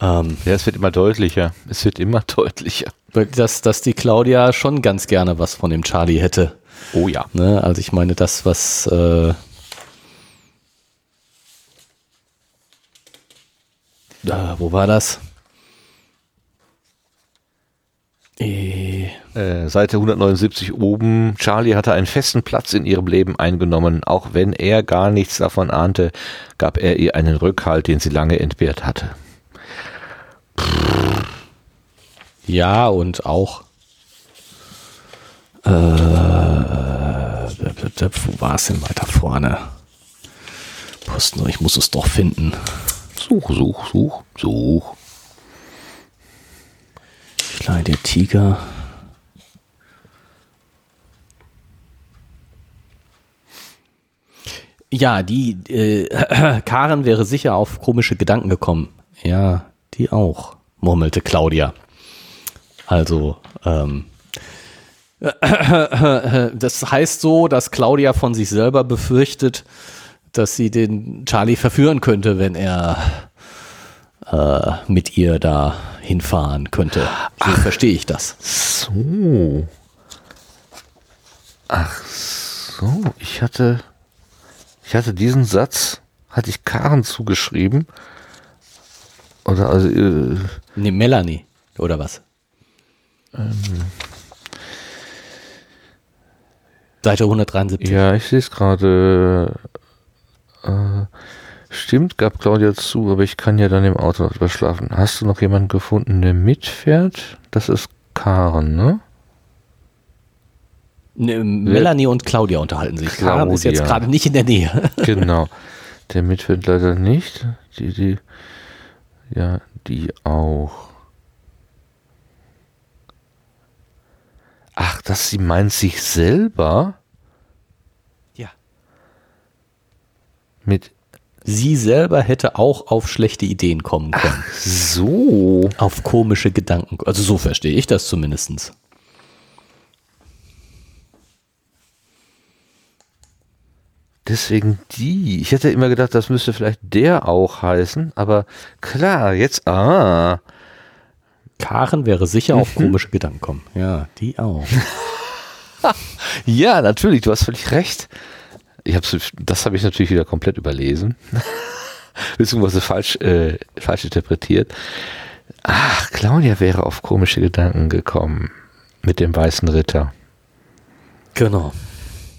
Ja. Ähm, ja, es wird immer deutlicher. Es wird immer deutlicher. Dass, dass die Claudia schon ganz gerne was von dem Charlie hätte. Oh ja. Ne? Also ich meine, das, was äh, da, wo war das? Äh, Seite 179 oben. Charlie hatte einen festen Platz in ihrem Leben eingenommen. Auch wenn er gar nichts davon ahnte, gab er ihr einen Rückhalt, den sie lange entbehrt hatte. Ja, und auch äh, wo war es denn weiter vorne? Posten, ich muss es doch finden. Such, such, such, such. Kleine der Tiger. Ja, die äh, Karen wäre sicher auf komische Gedanken gekommen. Ja, die auch, murmelte Claudia. Also, ähm, das heißt so, dass Claudia von sich selber befürchtet, dass sie den Charlie verführen könnte, wenn er äh, mit ihr da hinfahren könnte. So Ach, verstehe ich das. So. Ach so, ich hatte, ich hatte diesen Satz, hatte ich Karen zugeschrieben. Oder also. Äh, nee, Melanie. Oder was? Ähm, Seite 173. Ja, ich sehe es gerade. Äh, stimmt, gab Claudia zu, aber ich kann ja dann im Auto drüber schlafen. Hast du noch jemanden gefunden, der mitfährt? Das ist Karen, ne? ne Melanie und Claudia unterhalten sich. Claudia. Karen ist jetzt gerade nicht in der Nähe. genau. Der mitfährt leider nicht. Die, die ja, die auch. Ach, dass sie meint sich selber? Ja. Mit Sie selber hätte auch auf schlechte Ideen kommen können. Ach so. Auf komische Gedanken. Also so verstehe ich das zumindestens. Deswegen die. Ich hätte immer gedacht, das müsste vielleicht der auch heißen, aber klar, jetzt, ah. Karen wäre sicher auf mhm. komische Gedanken kommen. Ja, die auch. ja, natürlich, du hast völlig recht. Ich hab's, das habe ich natürlich wieder komplett überlesen. Beziehungsweise falsch, äh, falsch interpretiert. Ach, Claudia wäre auf komische Gedanken gekommen. Mit dem weißen Ritter. Genau.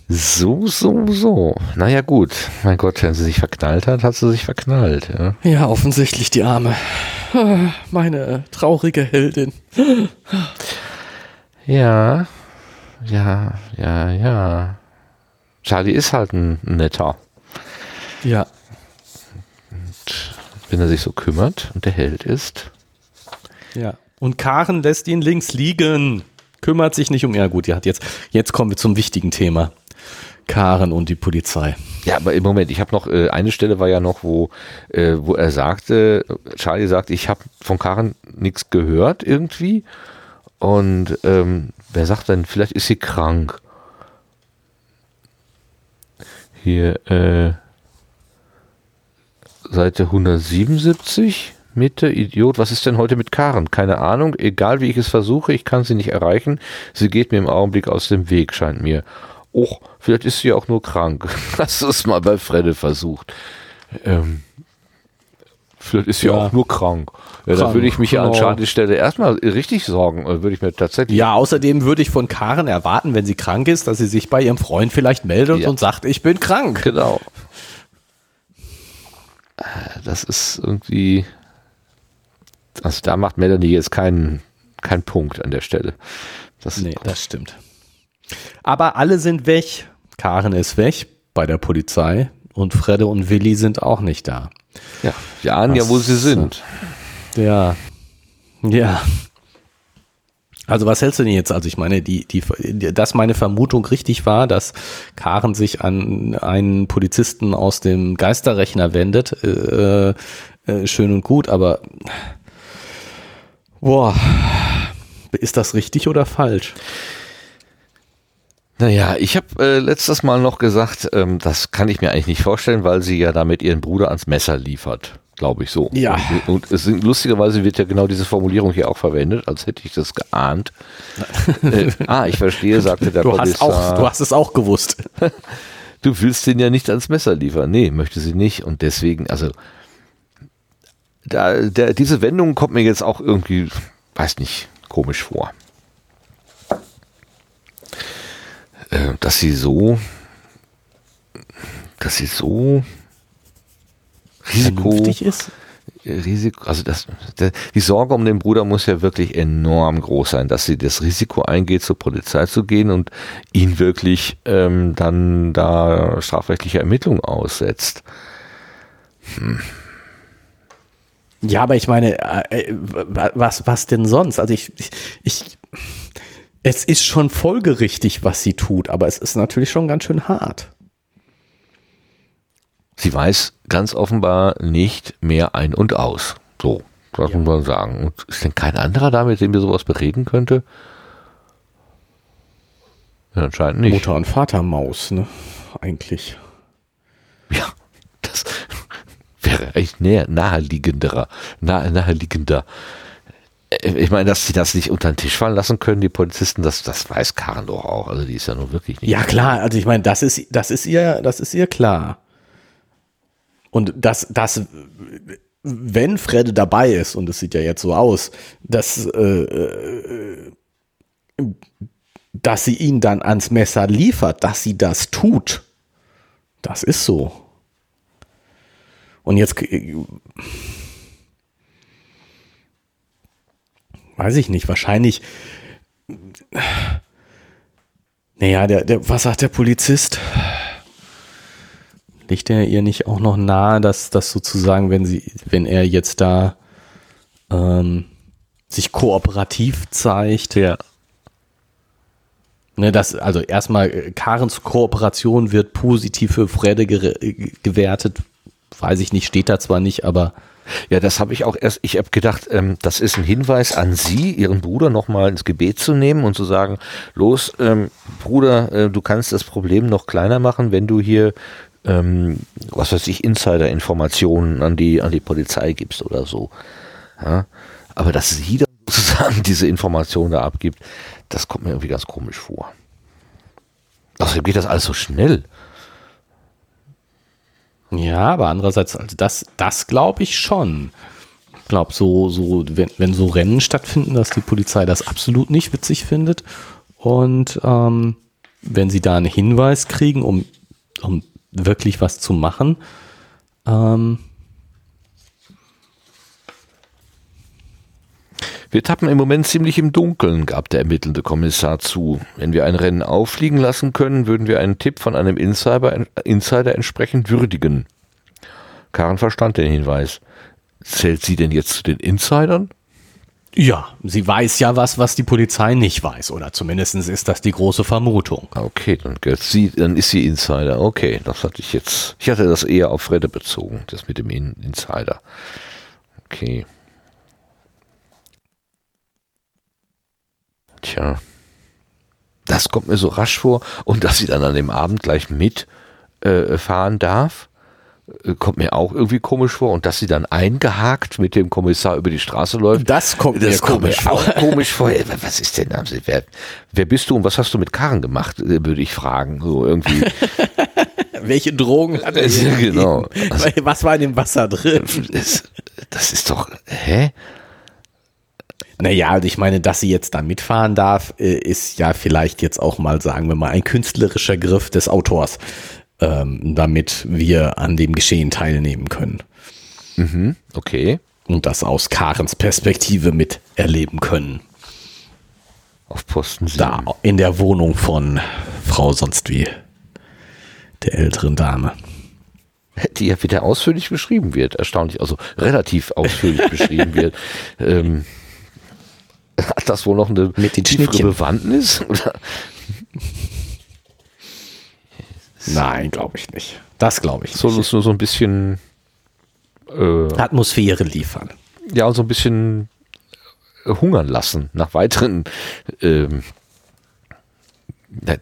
So, so, so. Naja, gut. Mein Gott, wenn sie sich verknallt hat, hat sie sich verknallt. Ja, ja offensichtlich die Arme. Meine traurige Heldin. Ja, ja, ja, ja. Charlie ist halt ein netter. Ja. Und wenn er sich so kümmert und der Held ist. Ja. Und Karen lässt ihn links liegen. Kümmert sich nicht um. Ja, gut, ja, jetzt, jetzt kommen wir zum wichtigen Thema. Karen und die Polizei. Ja, aber im Moment, ich habe noch, äh, eine Stelle war ja noch, wo, äh, wo er sagte, Charlie sagt, ich habe von Karen nichts gehört irgendwie. Und ähm, wer sagt denn, vielleicht ist sie krank. Hier, äh, Seite 177. Mitte, Idiot, was ist denn heute mit Karen? Keine Ahnung, egal wie ich es versuche, ich kann sie nicht erreichen. Sie geht mir im Augenblick aus dem Weg, scheint mir oh, vielleicht ist sie auch nur krank. Hast du es mal bei Fredde versucht? Ähm, vielleicht ist sie ja. auch nur krank. Ja, da würde ich mich genau. an Charlies Stelle erstmal richtig sorgen. Äh, würde ich mir tatsächlich. Ja, außerdem würde ich von Karen erwarten, wenn sie krank ist, dass sie sich bei ihrem Freund vielleicht meldet ja. und sagt, ich bin krank. Genau. Äh, das ist irgendwie. Also da macht Melanie jetzt keinen, keinen Punkt an der Stelle. Das nee, das stimmt. Aber alle sind weg. Karen ist weg bei der Polizei und Fredde und Willi sind auch nicht da. Ja, wir ahnen ja, wo sie sind. Ja, ja. Also was hältst du denn jetzt? Also ich meine, die, die, dass meine Vermutung richtig war, dass Karen sich an einen Polizisten aus dem Geisterrechner wendet, äh, äh, schön und gut, aber boah, ist das richtig oder falsch? Naja, ich habe äh, letztes Mal noch gesagt, ähm, das kann ich mir eigentlich nicht vorstellen, weil sie ja damit ihren Bruder ans Messer liefert, glaube ich so. Ja. Und, und es, lustigerweise wird ja genau diese Formulierung hier auch verwendet, als hätte ich das geahnt. äh, ah, ich verstehe, sagte der du Hast auch, du hast es auch gewusst. du willst den ja nicht ans Messer liefern. Nee, möchte sie nicht. Und deswegen, also da, der, diese Wendung kommt mir jetzt auch irgendwie, weiß nicht, komisch vor. Dass sie so, dass sie so Risiko ist. Risiko, also das, die Sorge um den Bruder muss ja wirklich enorm groß sein, dass sie das Risiko eingeht, zur Polizei zu gehen und ihn wirklich ähm, dann da strafrechtliche Ermittlungen aussetzt. Hm. Ja, aber ich meine, äh, äh was, was denn sonst? Also ich, ich es ist schon folgerichtig, was sie tut, aber es ist natürlich schon ganz schön hart. Sie weiß ganz offenbar nicht mehr ein und aus. So, das ja. muss man sagen. Und ist denn kein anderer da, mit dem wir sowas bereden könnte? Ja, anscheinend nicht. Mutter und Vater Maus, ne? Eigentlich. Ja, das wäre echt naheliegenderer, nahe, naheliegender. Äh, ich meine, dass sie das nicht unter den Tisch fallen lassen können, die Polizisten, das, das weiß Karen doch auch. Also die ist ja nur wirklich nicht. Ja, klar, also ich meine, das ist, das ist ihr, das ist ihr klar. Und dass, dass, wenn Fredde dabei ist, und es sieht ja jetzt so aus, dass, äh, äh, dass sie ihn dann ans Messer liefert, dass sie das tut, das ist so. Und jetzt, weiß ich nicht, wahrscheinlich, naja, der, der, was sagt der Polizist? Liegt er ihr nicht auch noch nahe, dass das sozusagen, wenn sie, wenn er jetzt da ähm, sich kooperativ zeigt, ja. Ne, das, also erstmal, äh, Karens Kooperation wird positiv für Fredde gewertet. Weiß ich nicht, steht da zwar nicht, aber. Ja, das habe ich auch erst, ich habe gedacht, ähm, das ist ein Hinweis an Sie, Ihren Bruder nochmal ins Gebet zu nehmen und zu sagen, los, ähm, Bruder, äh, du kannst das Problem noch kleiner machen, wenn du hier, ähm, was weiß ich, Insider-Informationen an die, an die Polizei gibst oder so. Ja? Aber dass sie dann sozusagen diese Informationen da abgibt, das kommt mir irgendwie ganz komisch vor. Außerdem geht das alles so schnell. Ja, aber andererseits, also das, das glaube ich schon. Ich glaube, so, so, wenn, wenn so Rennen stattfinden, dass die Polizei das absolut nicht witzig findet. Und ähm, wenn sie da einen Hinweis kriegen, um, um wirklich was zu machen, ähm, Wir tappen im Moment ziemlich im Dunkeln, gab der ermittelnde Kommissar zu. Wenn wir ein Rennen auffliegen lassen können, würden wir einen Tipp von einem Insider, Insider entsprechend würdigen. Karen verstand den Hinweis. Zählt sie denn jetzt zu den Insidern? Ja, sie weiß ja was, was die Polizei nicht weiß. Oder zumindest ist das die große Vermutung. Okay, dann, sie, dann ist sie Insider. Okay, das hatte ich jetzt. Ich hatte das eher auf Fredde bezogen, das mit dem Insider. Okay. Tja. Das kommt mir so rasch vor. Und dass sie dann an dem Abend gleich mitfahren äh, darf, äh, kommt mir auch irgendwie komisch vor. Und dass sie dann eingehakt mit dem Kommissar über die Straße läuft. Das kommt das mir komisch vor. Auch komisch vor. Was ist denn? Wer, wer bist du und was hast du mit Karen gemacht? Äh, würde ich fragen. So irgendwie. Welche Drogen hat er? Genau. Was war in dem Wasser drin? Das, das ist doch. Hä? Naja, ich meine, dass sie jetzt da mitfahren darf, äh, ist ja vielleicht jetzt auch mal, sagen wir mal, ein künstlerischer Griff des Autors, ähm, damit wir an dem Geschehen teilnehmen können. Mhm, okay. Und das aus Karens Perspektive miterleben können. Auf Posten 7. Da, in der Wohnung von Frau sonst wie der älteren Dame. Die ja wieder ausführlich beschrieben wird, erstaunlich, also relativ ausführlich beschrieben wird. Ähm, hat das wohl noch eine Mit den tiefere Bewandtnis? Oder? Nein, glaube ich nicht. Das glaube ich nicht. Soll uns nur so ein bisschen äh, Atmosphäre liefern. Ja, und so ein bisschen äh, hungern lassen nach weiteren ähm,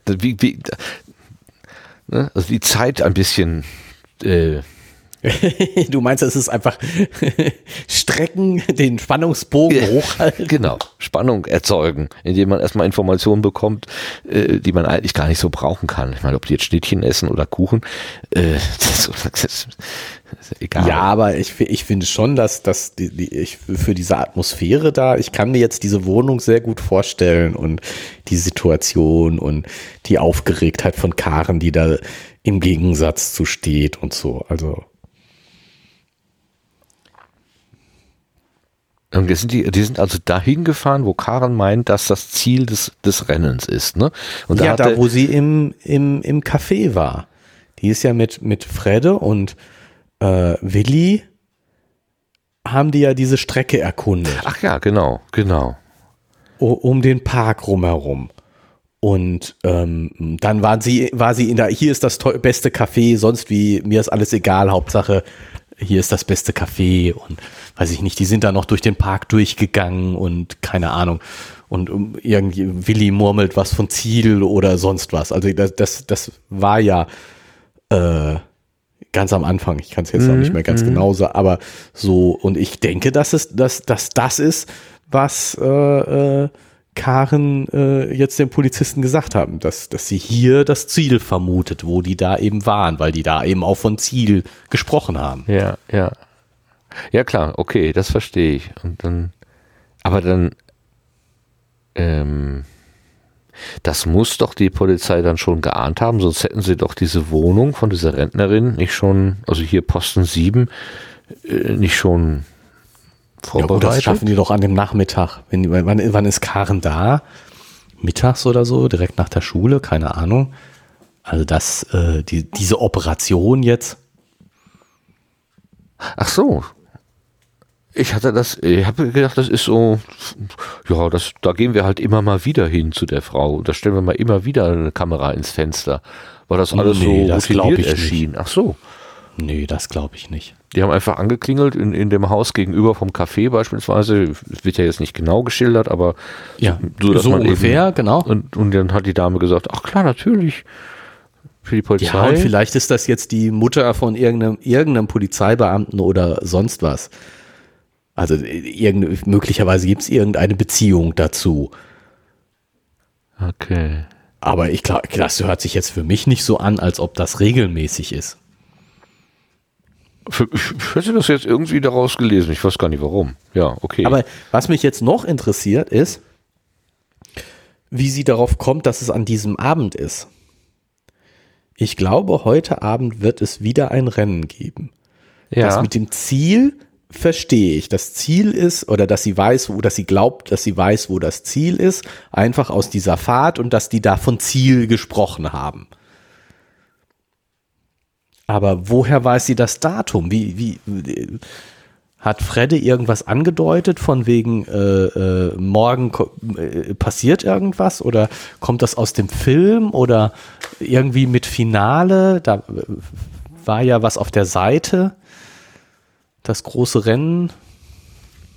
wie, wie, ne? also die Zeit ein bisschen äh, du meinst, es ist einfach Strecken, den Spannungsbogen ja, hochhalten? Genau, Spannung erzeugen, indem man erstmal Informationen bekommt, äh, die man eigentlich gar nicht so brauchen kann. Ich meine, ob die jetzt Schnittchen essen oder Kuchen, äh, das ist egal. Ja, aber ich, ich finde schon, dass, dass die, die, ich für diese Atmosphäre da, ich kann mir jetzt diese Wohnung sehr gut vorstellen und die Situation und die Aufgeregtheit von Karen, die da im Gegensatz zu steht und so. Also Und die sind, die, die sind also dahin gefahren, wo Karen meint, dass das Ziel des, des Rennens ist. Ne? Und da ja, da wo sie im, im, im Café war. Die ist ja mit, mit Fredde und äh, Willi haben die ja diese Strecke erkundet. Ach ja, genau, genau. Um den Park rumherum. Und ähm, dann waren sie, war sie in der, hier ist das beste Café, sonst wie, mir ist alles egal, Hauptsache hier ist das beste Café und weiß ich nicht, die sind da noch durch den Park durchgegangen und keine Ahnung. Und irgendwie Willi murmelt was von Ziel oder sonst was. Also das, das, das war ja äh, ganz am Anfang. Ich kann es jetzt mhm, auch nicht mehr ganz mhm. genau sagen, aber so, und ich denke, dass es, dass, dass das ist, was äh, äh, Karen äh, jetzt den Polizisten gesagt haben, dass, dass sie hier das Ziel vermutet, wo die da eben waren, weil die da eben auch von Ziel gesprochen haben. Ja, ja. Ja, klar, okay, das verstehe ich. Und dann, aber dann, ähm, das muss doch die Polizei dann schon geahnt haben, sonst hätten sie doch diese Wohnung von dieser Rentnerin nicht schon, also hier Posten 7, äh, nicht schon vorbereitet. Ja, das schaffen die doch an dem Nachmittag. Wenn, wann, wann ist Karen da? Mittags oder so, direkt nach der Schule, keine Ahnung. Also das, äh, die, diese Operation jetzt. Ach so. Ich hatte das, ich habe gedacht, das ist so, ja, das, da gehen wir halt immer mal wieder hin zu der Frau. Da stellen wir mal immer wieder eine Kamera ins Fenster. Weil das alles nee, so das routiniert erschien. Nicht. Ach so. Nee, das glaube ich nicht. Die haben einfach angeklingelt in, in dem Haus gegenüber vom Café beispielsweise. Es wird ja jetzt nicht genau geschildert, aber ja, so, so ungefähr, eben, genau. Und, und dann hat die Dame gesagt, ach klar, natürlich. Für die Polizei. Ja, und vielleicht ist das jetzt die Mutter von irgendeinem, irgendeinem Polizeibeamten oder sonst was. Also möglicherweise gibt es irgendeine Beziehung dazu. Okay. Aber ich glaube, das hört sich jetzt für mich nicht so an, als ob das regelmäßig ist. Ich hätte das jetzt irgendwie daraus gelesen. Ich weiß gar nicht warum. Ja, okay. Aber was mich jetzt noch interessiert ist, wie sie darauf kommt, dass es an diesem Abend ist. Ich glaube, heute Abend wird es wieder ein Rennen geben. Ja. Das mit dem Ziel verstehe ich. Das Ziel ist, oder dass sie weiß, wo, dass sie glaubt, dass sie weiß, wo das Ziel ist, einfach aus dieser Fahrt und dass die da von Ziel gesprochen haben. Aber woher weiß sie das Datum? Wie, wie, hat Fredde irgendwas angedeutet von wegen äh, äh, morgen äh, passiert irgendwas oder kommt das aus dem Film oder irgendwie mit Finale? Da äh, war ja was auf der Seite das große Rennen.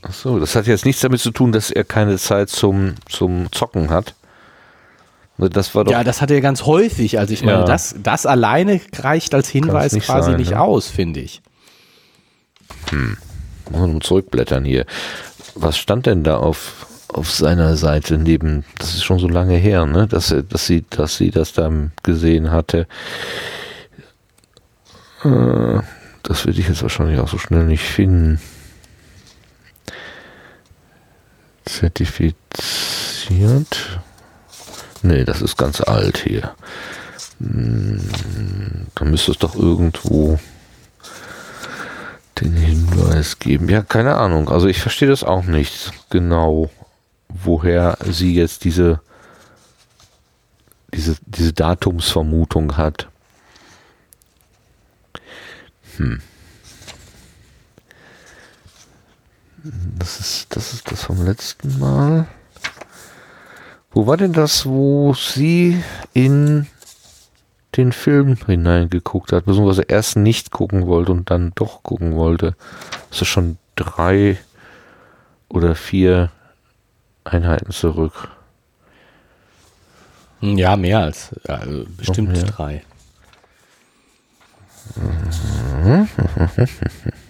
Ach so, das hat jetzt nichts damit zu tun, dass er keine Zeit zum, zum Zocken hat. Das war doch ja, das hat er ganz häufig. Also ich meine, ja. das, das alleine reicht als Hinweis nicht quasi sein, nicht ne? aus, finde ich. Hm. Mal zurückblättern hier. Was stand denn da auf, auf seiner Seite neben, das ist schon so lange her, ne, dass, dass, sie, dass sie das da gesehen hatte. Äh, das würde ich jetzt wahrscheinlich auch so schnell nicht finden. Zertifiziert. Nee, das ist ganz alt hier. Hm, da müsste es doch irgendwo den Hinweis geben. Ja, keine Ahnung. Also ich verstehe das auch nicht genau, woher sie jetzt diese, diese, diese Datumsvermutung hat. Hm. Das ist, das ist das vom letzten Mal. Wo war denn das, wo sie in den Film hineingeguckt hat, beziehungsweise erst nicht gucken wollte und dann doch gucken wollte? Das ist schon drei oder vier Einheiten zurück. Ja, mehr als also bestimmt drei.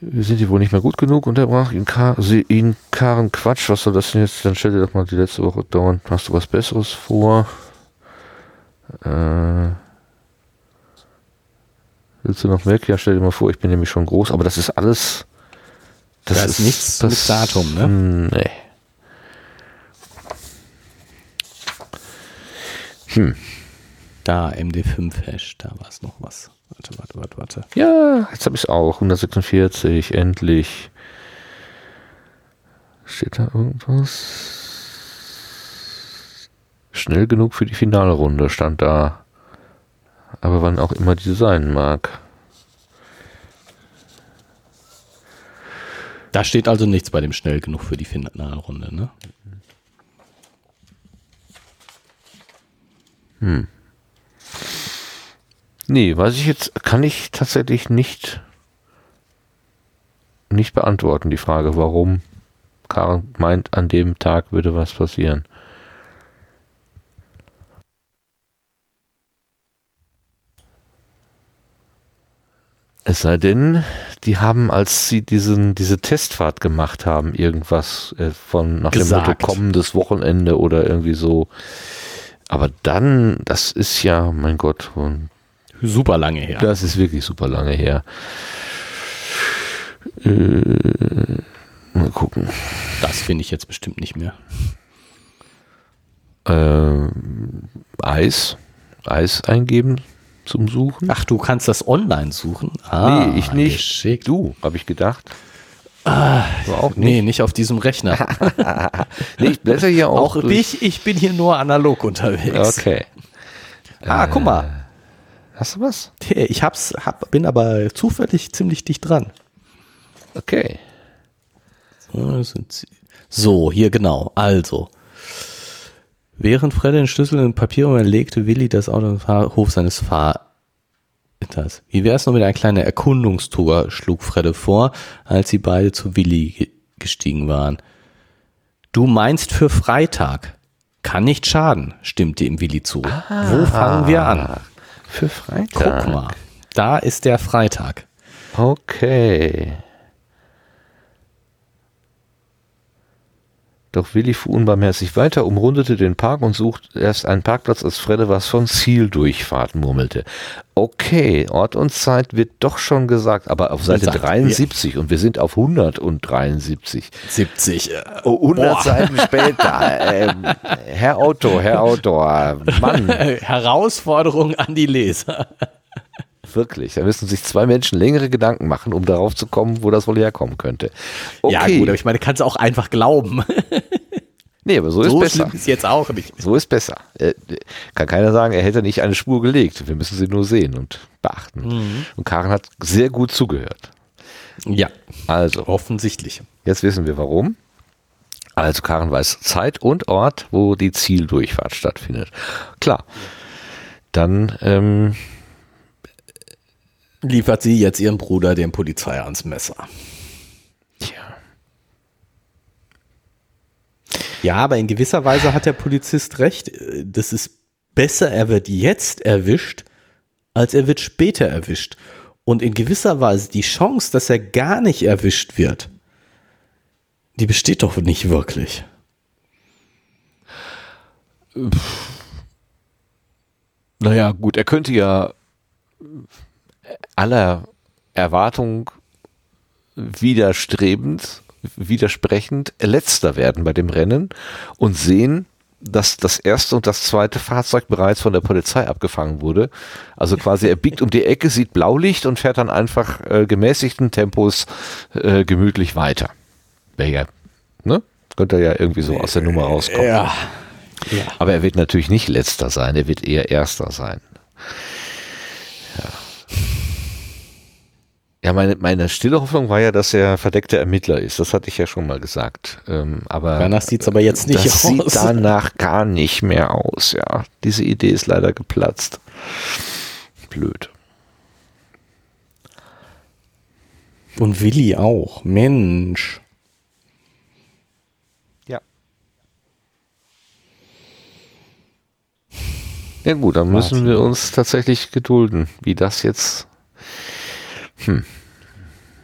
Sind die wohl nicht mehr gut genug? Unterbrach ihn, Kar ihn Karen Quatsch. Was soll das denn jetzt? Dann stell dir doch mal die letzte Woche dauernd. Hast du was Besseres vor? Äh, willst du noch weg? Ja, stell dir mal vor, ich bin nämlich schon groß. Aber das ist alles. Das da ist, ist nichts das, mit Datum, ne? Nee. Hm. Da, MD5-Hash, da war es noch was. Warte, warte, warte, warte. Ja, jetzt habe ich es auch. 146, endlich. Steht da irgendwas? Schnell genug für die Finalrunde stand da. Aber wann auch immer die sein mag. Da steht also nichts bei dem schnell genug für die Finalrunde, ne? Hm. Nee, weiß ich jetzt, kann ich tatsächlich nicht, nicht beantworten, die Frage, warum Karen meint, an dem Tag würde was passieren. Es sei denn, die haben, als sie diesen, diese Testfahrt gemacht haben, irgendwas äh, von nach Gesagt. dem Motto kommendes Wochenende oder irgendwie so aber dann, das ist ja, mein Gott, super lange her. Das ist wirklich super lange her. Äh, mal gucken. Das finde ich jetzt bestimmt nicht mehr. Äh, Eis. Eis eingeben zum Suchen. Ach, du kannst das online suchen? Ah, nee, ich nicht. Geschickt. Du, habe ich gedacht. Ah, auch nicht. Nee, nicht auf diesem Rechner. nee, ich blätter hier auch. Auch ich, ich bin hier nur analog unterwegs. Okay. Ah, äh, guck mal. Hast du was? Ich hab's, hab, bin aber zufällig ziemlich dicht dran. Okay. So, hier genau. Also. Während Fred den Schlüssel in Papier legte Willi das Auto im Hof seines Vaters. Wie wäre es noch mit einer kleinen Erkundungstour, schlug Fredde vor, als sie beide zu Willi gestiegen waren. Du meinst für Freitag? Kann nicht schaden, stimmte ihm Willi zu. Ah, Wo fangen wir an? Für Freitag. Guck mal, da ist der Freitag. Okay. Doch Willi fuhr unbarmherzig weiter, umrundete den Park und suchte erst einen Parkplatz, als Fredde was von Zieldurchfahrt murmelte. Okay, Ort und Zeit wird doch schon gesagt, aber auf Seite 73 ja. und wir sind auf 173. 70. Äh, oh, 100 Boah. Seiten später. Ähm, Herr Autor, Herr Autor, Mann. Herausforderung an die Leser. Wirklich. Da müssen sich zwei Menschen längere Gedanken machen, um darauf zu kommen, wo das wohl herkommen könnte. Okay. Ja, gut, aber ich meine, kannst du auch einfach glauben. Nee, aber so, so ist besser. ist jetzt auch nicht. So ist besser. Kann keiner sagen, er hätte nicht eine Spur gelegt. Wir müssen sie nur sehen und beachten. Mhm. Und Karen hat sehr gut zugehört. Ja. Also. Offensichtlich. Jetzt wissen wir warum. Also Karen weiß Zeit und Ort, wo die Zieldurchfahrt stattfindet. Klar. Dann ähm, liefert sie jetzt ihren Bruder dem Polizei ans Messer. Ja, aber in gewisser Weise hat der Polizist recht. Das ist besser, er wird jetzt erwischt, als er wird später erwischt. Und in gewisser Weise die Chance, dass er gar nicht erwischt wird, die besteht doch nicht wirklich. Naja, gut, er könnte ja aller Erwartung widerstrebend, widersprechend letzter werden bei dem Rennen und sehen, dass das erste und das zweite Fahrzeug bereits von der Polizei abgefangen wurde. Also quasi er biegt um die Ecke, sieht Blaulicht und fährt dann einfach äh, gemäßigten Tempos äh, gemütlich weiter. Wäre ne? Könnte ja irgendwie so aus der Nummer rauskommen. Ja. ja. Aber er wird natürlich nicht letzter sein, er wird eher erster sein. Ja, meine, meine stille Hoffnung war ja, dass er verdeckter Ermittler ist. Das hatte ich ja schon mal gesagt. Ähm, aber danach sieht es aber jetzt nicht das aus. sieht danach gar nicht mehr aus, ja. Diese Idee ist leider geplatzt. Blöd. Und Willi auch. Mensch. Ja. Ja gut, dann müssen wir uns tatsächlich gedulden, wie das jetzt hm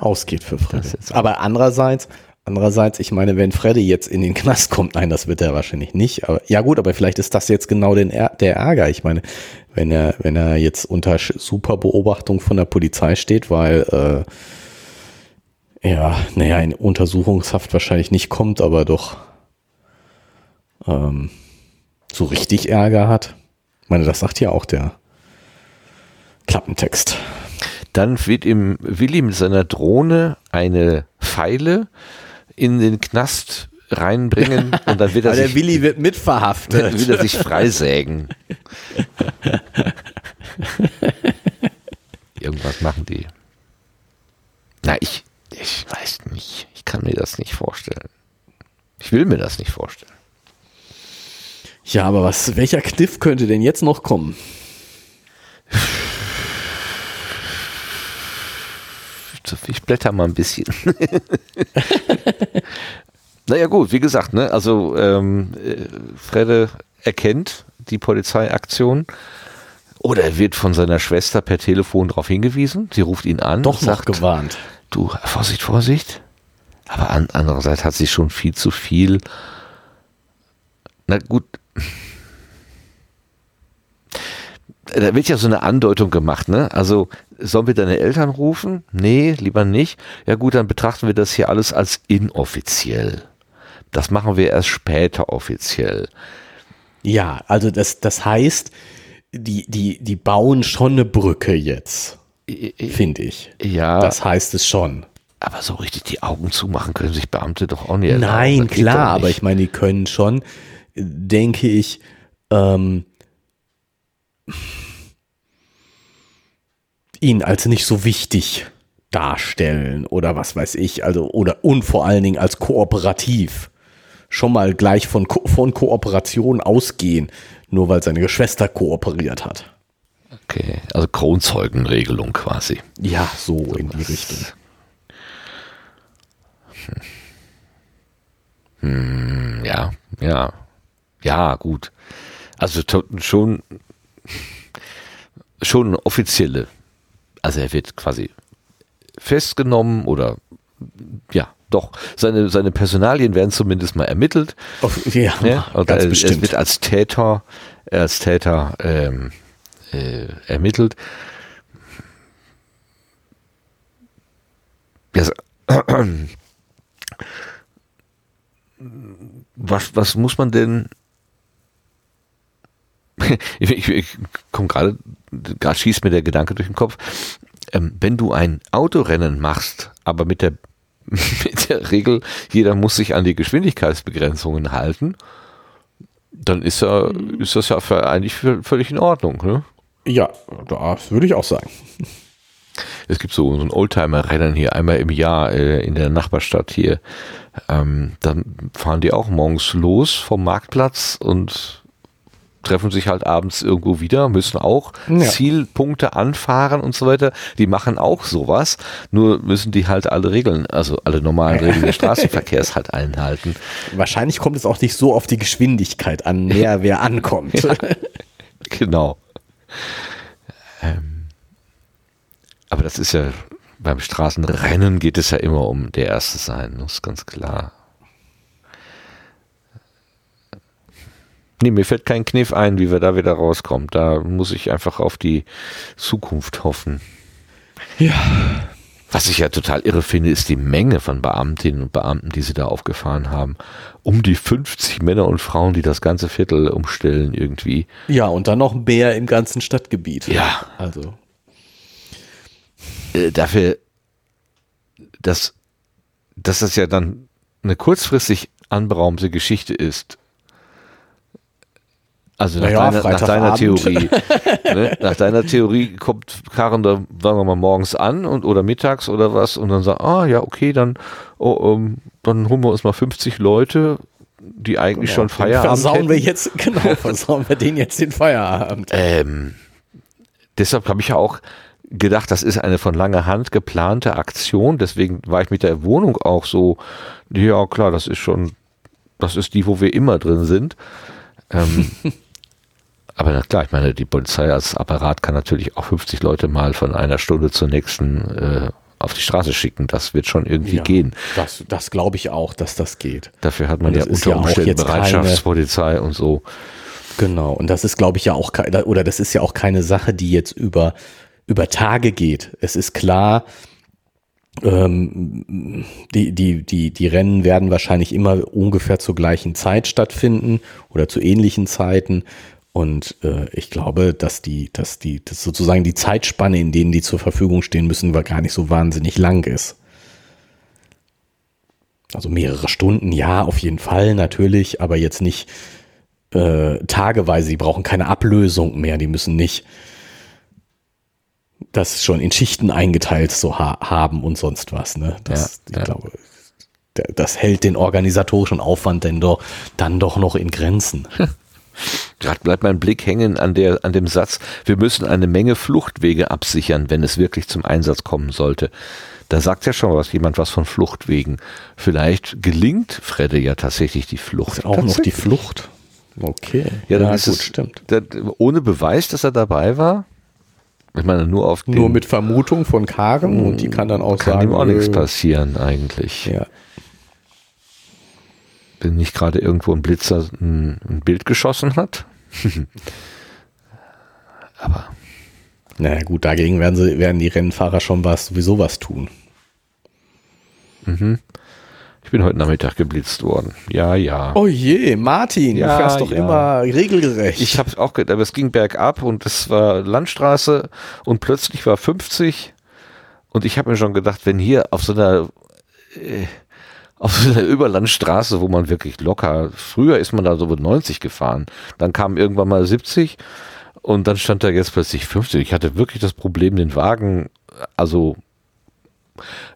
ausgeht für Freddy. Aber andererseits, andererseits, ich meine, wenn Freddy jetzt in den Knast kommt, nein, das wird er wahrscheinlich nicht. Aber ja gut, aber vielleicht ist das jetzt genau den, der Ärger. Ich meine, wenn er, wenn er jetzt unter super Beobachtung von der Polizei steht, weil äh, ja, naja, in Untersuchungshaft wahrscheinlich nicht kommt, aber doch ähm, so richtig Ärger hat. Ich meine, das sagt ja auch der Klappentext. Dann wird ihm Willi mit seiner Drohne eine Pfeile in den Knast reinbringen und dann wird er sich, der Willi wird mitverhaftet. Dann wird er sich freisägen. Irgendwas machen die. Na, ich, ich weiß nicht. Ich kann mir das nicht vorstellen. Ich will mir das nicht vorstellen. Ja, aber was, welcher Kniff könnte denn jetzt noch kommen? Ich blätter mal ein bisschen. naja gut, wie gesagt, ne, also ähm, äh, Fredde erkennt die Polizeiaktion oder er wird von seiner Schwester per Telefon darauf hingewiesen. Sie ruft ihn an. Doch sagt, noch gewarnt. Du, Vorsicht, Vorsicht. Aber an, andererseits hat sie schon viel zu viel. Na gut, da wird ja so eine Andeutung gemacht, ne? Also, sollen wir deine Eltern rufen? Nee, lieber nicht. Ja gut, dann betrachten wir das hier alles als inoffiziell. Das machen wir erst später offiziell. Ja, also das, das heißt, die, die, die bauen schon eine Brücke jetzt. Finde ich. Ja. Das heißt es schon. Aber so richtig die Augen zumachen können sich Beamte doch auch nicht. Nein, klar, aber ich meine, die können schon, denke ich, ähm, ihn als nicht so wichtig darstellen oder was weiß ich, also oder und vor allen Dingen als kooperativ schon mal gleich von, Ko von Kooperation ausgehen, nur weil seine Schwester kooperiert hat. Okay, also Kronzeugenregelung quasi. Ja, so, so in die Richtung. Hm. Hm, ja, ja, ja, gut. Also schon, schon offizielle. Also er wird quasi festgenommen oder ja, doch, seine, seine Personalien werden zumindest mal ermittelt. Oh, ja, ja ganz er, bestimmt. er wird als Täter, als Täter ähm, äh, ermittelt. Ja, was, was muss man denn ich, ich, ich komme gerade, gerade schießt mir der Gedanke durch den Kopf, ähm, wenn du ein Autorennen machst, aber mit der, mit der Regel, jeder muss sich an die Geschwindigkeitsbegrenzungen halten, dann ist, er, ist das ja für, eigentlich völlig in Ordnung. Ne? Ja, das würde ich auch sagen. Es gibt so, so ein Oldtimer-Rennen hier einmal im Jahr äh, in der Nachbarstadt hier. Ähm, dann fahren die auch morgens los vom Marktplatz und treffen sich halt abends irgendwo wieder, müssen auch ja. Zielpunkte anfahren und so weiter. Die machen auch sowas, nur müssen die halt alle Regeln, also alle normalen Regeln des Straßenverkehrs halt einhalten. Wahrscheinlich kommt es auch nicht so auf die Geschwindigkeit an, mehr wer ankommt. Ja, genau. Ähm, aber das ist ja beim Straßenrennen geht es ja immer um der Erste sein, das ist ganz klar. Nee, mir fällt kein Kniff ein, wie wir da wieder rauskommen. Da muss ich einfach auf die Zukunft hoffen. Ja. Was ich ja total irre finde, ist die Menge von Beamtinnen und Beamten, die sie da aufgefahren haben. Um die 50 Männer und Frauen, die das ganze Viertel umstellen irgendwie. Ja, und dann noch mehr im ganzen Stadtgebiet. Ja. Also. Äh, dafür, dass, dass das ja dann eine kurzfristig anberaumte Geschichte ist also nach, naja, deiner, nach deiner Theorie. ne? Nach deiner Theorie kommt Karen da, sagen wir mal, morgens an und oder mittags oder was und dann sagt, ah ja, okay, dann, oh, um, ähm, dann holen wir uns mal 50 Leute, die eigentlich genau, schon Feierabend versauen hätten. wir jetzt, genau, versauen wir denen jetzt den Feierabend. Ähm, deshalb habe ich ja auch gedacht, das ist eine von langer Hand geplante Aktion. Deswegen war ich mit der Wohnung auch so, ja klar, das ist schon, das ist die, wo wir immer drin sind. Ähm, Aber na klar, ich meine, die Polizei als Apparat kann natürlich auch 50 Leute mal von einer Stunde zur nächsten äh, auf die Straße schicken. Das wird schon irgendwie ja, gehen. Das, das glaube ich auch, dass das geht. Dafür hat man ja unter Umständen ja Bereitschaftspolizei und so. Genau, und das ist, glaube ich, ja auch, oder das ist ja auch keine Sache, die jetzt über, über Tage geht. Es ist klar, ähm, die, die, die, die Rennen werden wahrscheinlich immer ungefähr zur gleichen Zeit stattfinden oder zu ähnlichen Zeiten. Und äh, ich glaube, dass die, dass die, dass sozusagen die Zeitspanne, in denen die zur Verfügung stehen müssen, gar nicht so wahnsinnig lang ist. Also mehrere Stunden, ja, auf jeden Fall, natürlich, aber jetzt nicht äh, tageweise. Die brauchen keine Ablösung mehr. Die müssen nicht das schon in Schichten eingeteilt so ha haben und sonst was. Ne? Das, ja, ich ja. glaube, das hält den organisatorischen Aufwand denn doch dann doch noch in Grenzen. Gerade bleibt mein Blick hängen an, der, an dem Satz, wir müssen eine Menge Fluchtwege absichern, wenn es wirklich zum Einsatz kommen sollte. Da sagt ja schon was, jemand was von Fluchtwegen. Vielleicht gelingt Fredde ja tatsächlich die Flucht. Auch noch die Flucht. Okay. Ja, dann ja, ist gut, es, stimmt. Das, ohne Beweis, dass er dabei war. Ich meine, nur auf Nur mit Vermutung von Karen und die kann dann auch kann sagen. Kann ihm auch nichts passieren eigentlich. Ja wenn nicht gerade irgendwo ein Blitzer ein, ein Bild geschossen hat. Aber. Naja, gut, dagegen werden, sie, werden die Rennfahrer schon was, sowieso was tun. Mhm. Ich bin heute Nachmittag geblitzt worden. Ja, ja. Oh je, Martin, ja, du fährst doch ja. immer regelgerecht. Ich habe auch, aber es ging bergab und es war Landstraße und plötzlich war 50 und ich habe mir schon gedacht, wenn hier auf so einer äh, auf so einer Überlandstraße, wo man wirklich locker, früher ist man da so mit 90 gefahren, dann kam irgendwann mal 70 Und dann stand da jetzt plötzlich 50. Ich hatte wirklich das Problem, den Wagen, also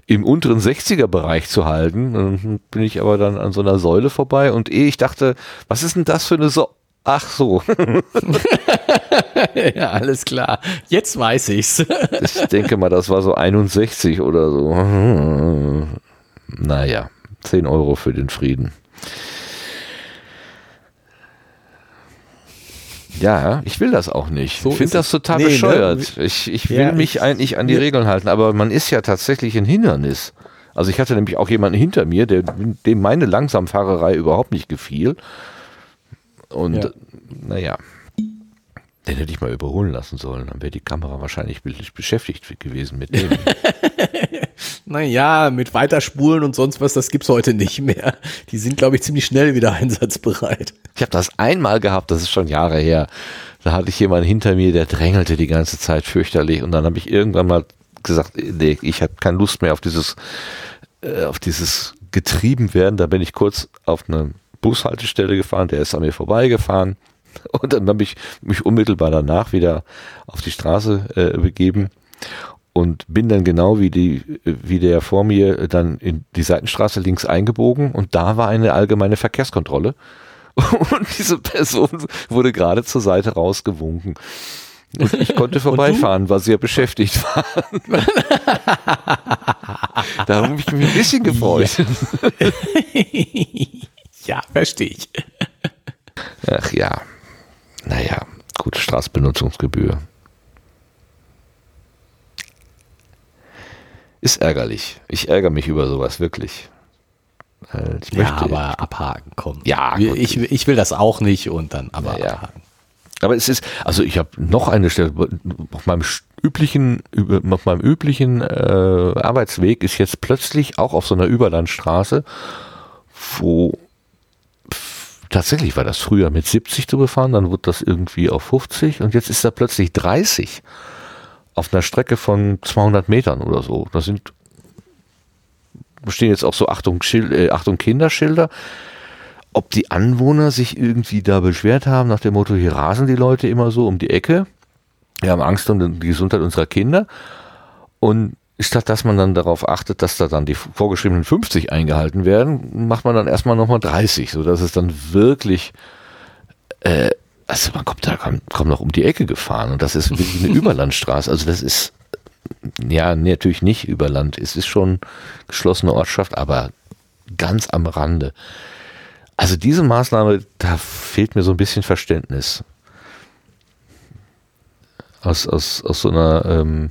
im unteren 60er-Bereich zu halten. Dann bin ich aber dann an so einer Säule vorbei und eh ich dachte, was ist denn das für eine Säule? Ach so. ja, alles klar. Jetzt weiß ich's. ich denke mal, das war so 61 oder so. Naja, 10 Euro für den Frieden. Ja, ich will das auch nicht. So ich finde das total nee, ne? bescheuert. Ne? Ich, ich will ja, mich eigentlich an die ja. Regeln halten, aber man ist ja tatsächlich ein Hindernis. Also ich hatte nämlich auch jemanden hinter mir, der, dem meine Langsamfahrerei überhaupt nicht gefiel. Und ja. naja, den hätte ich mal überholen lassen sollen. Dann wäre die Kamera wahrscheinlich beschäftigt gewesen mit dem. naja, mit Weiterspulen und sonst was, das gibt's heute nicht mehr. Die sind, glaube ich, ziemlich schnell wieder einsatzbereit. Ich habe das einmal gehabt, das ist schon Jahre her. Da hatte ich jemanden hinter mir, der drängelte die ganze Zeit fürchterlich. Und dann habe ich irgendwann mal gesagt, nee, ich habe keine Lust mehr auf dieses, äh, auf dieses getrieben werden. Da bin ich kurz auf eine Bushaltestelle gefahren, der ist an mir vorbeigefahren. Und dann habe ich mich unmittelbar danach wieder auf die Straße äh, begeben und bin dann genau wie die wie der vor mir dann in die Seitenstraße links eingebogen und da war eine allgemeine Verkehrskontrolle und diese Person wurde gerade zur Seite rausgewunken. Und ich konnte vorbeifahren, war sehr beschäftigt war. da habe ich mich ein bisschen gefreut. Ja, ja verstehe ich. Ach ja. Naja, gut, Straßenbenutzungsgebühr. Ist ärgerlich. Ich ärgere mich über sowas, wirklich. Ich ja, aber abhaken, komm. Ja, gut. ich, ich will das auch nicht und dann aber ja, abhaken. Aber es ist, also ich habe noch eine Stelle, auf meinem üblichen, auf meinem üblichen äh, Arbeitsweg ist jetzt plötzlich auch auf so einer Überlandstraße, wo tatsächlich war das früher mit 70 zu befahren, dann wurde das irgendwie auf 50 und jetzt ist da plötzlich 30 auf einer Strecke von 200 Metern oder so. Da sind stehen jetzt auch so Achtung, Schild, äh, Achtung Kinderschilder. Ob die Anwohner sich irgendwie da beschwert haben nach dem Motto, hier rasen die Leute immer so um die Ecke. Wir haben Angst um die Gesundheit unserer Kinder. Und statt dass man dann darauf achtet, dass da dann die vorgeschriebenen 50 eingehalten werden, macht man dann erstmal nochmal 30, sodass es dann wirklich äh, also man kommt da kommt, kommt noch um die Ecke gefahren und das ist wirklich eine Überlandstraße. Also das ist ja natürlich nicht Überland. Es ist schon geschlossene Ortschaft, aber ganz am Rande. Also diese Maßnahme, da fehlt mir so ein bisschen Verständnis. Aus, aus, aus so einer ähm,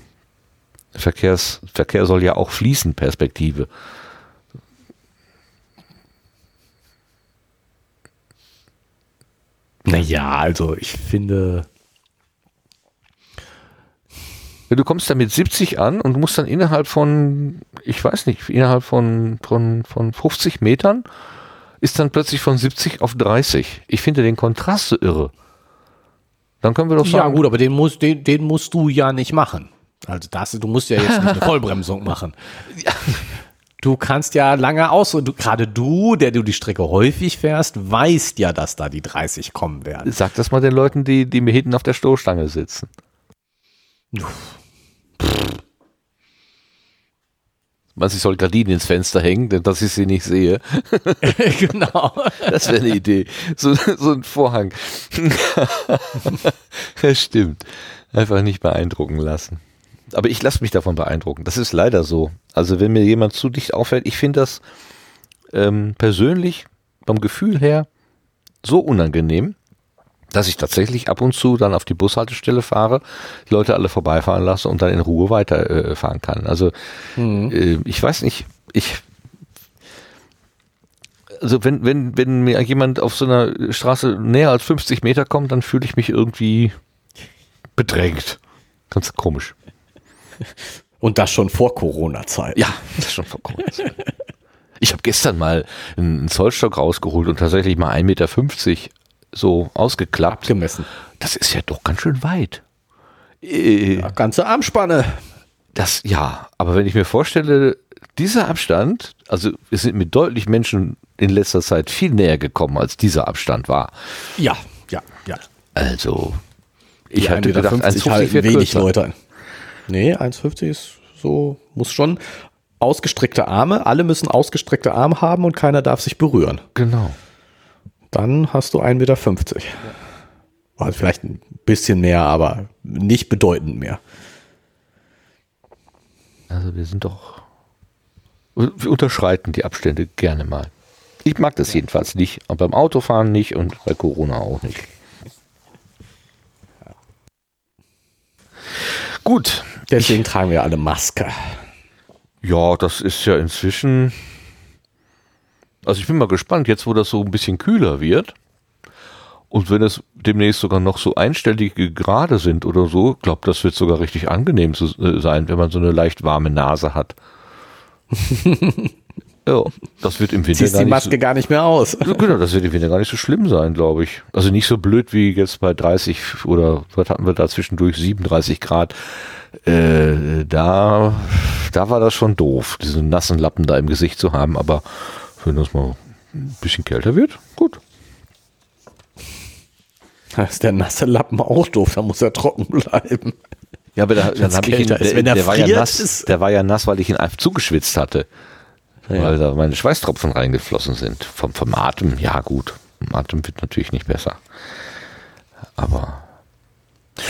Verkehrs, Verkehr soll ja auch fließen Perspektive. Naja, also ich finde. Du kommst da mit 70 an und musst dann innerhalb von, ich weiß nicht, innerhalb von, von, von 50 Metern ist dann plötzlich von 70 auf 30. Ich finde den Kontrast so irre. Dann können wir doch sagen. Ja, gut, aber den musst, den, den musst du ja nicht machen. Also das, du musst ja jetzt nicht eine Vollbremsung machen. Du kannst ja lange aus und gerade du, der du die Strecke häufig fährst, weißt ja, dass da die 30 kommen werden. Sag das mal den Leuten, die, die mir hinten auf der Stoßstange sitzen. Was ich soll Gardinen ins Fenster hängen, denn dass ich sie nicht sehe. genau. Das wäre eine Idee. So, so ein Vorhang. das stimmt. Einfach nicht beeindrucken lassen aber ich lasse mich davon beeindrucken. Das ist leider so. Also wenn mir jemand zu dicht auffällt, ich finde das ähm, persönlich vom Gefühl her so unangenehm, dass ich tatsächlich ab und zu dann auf die Bushaltestelle fahre, die Leute alle vorbeifahren lasse und dann in Ruhe weiterfahren äh, kann. Also mhm. äh, ich weiß nicht, ich also wenn, wenn, wenn mir jemand auf so einer Straße näher als 50 Meter kommt, dann fühle ich mich irgendwie bedrängt. Ganz komisch. Und das schon vor Corona-Zeit. Ja, das schon vor Corona-Zeit. ich habe gestern mal einen Zollstock rausgeholt und tatsächlich mal 1,50 Meter so ausgeklappt. Gemessen. Das ist ja doch ganz schön weit. Äh, ja, ganze Armspanne. Das, ja, aber wenn ich mir vorstelle, dieser Abstand, also wir sind mit deutlich Menschen in letzter Zeit viel näher gekommen, als dieser Abstand war. Ja, ja, ja. Also, Ich hatte gedacht, 1,50 halt wenig kürzer. Leute. Nee, 1,50 ist so, muss schon ausgestreckte Arme. Alle müssen ausgestreckte Arme haben und keiner darf sich berühren. Genau. Dann hast du 1,50 Meter. Ja. Also vielleicht ein bisschen mehr, aber nicht bedeutend mehr. Also wir sind doch, wir unterschreiten die Abstände gerne mal. Ich mag das jedenfalls nicht, und beim Autofahren nicht und bei Corona auch nicht. Gut. Deswegen ich, tragen wir alle Maske. Ja, das ist ja inzwischen. Also ich bin mal gespannt, jetzt wo das so ein bisschen kühler wird. Und wenn es demnächst sogar noch so einstellige Grade sind oder so, glaube das wird sogar richtig angenehm zu äh, sein, wenn man so eine leicht warme Nase hat. ja, das wird im Winter Ziehst gar die Maske so, gar nicht mehr aus. Genau, das wird im Winter gar nicht so schlimm sein, glaube ich. Also nicht so blöd wie jetzt bei 30 oder was hatten wir da zwischendurch 37 Grad. Äh, da, da war das schon doof, diesen nassen Lappen da im Gesicht zu haben, aber wenn das mal ein bisschen kälter wird, gut. Da ist der nasse Lappen auch doof, da muss er trocken bleiben. Ja, aber da, dann habe ich ihn, der, der, war ja nass, der war ja nass, weil ich ihn einfach zugeschwitzt hatte. Ja. Weil da meine Schweißtropfen reingeflossen sind. Vom, vom Atem, ja gut. Vom Atem wird natürlich nicht besser. Aber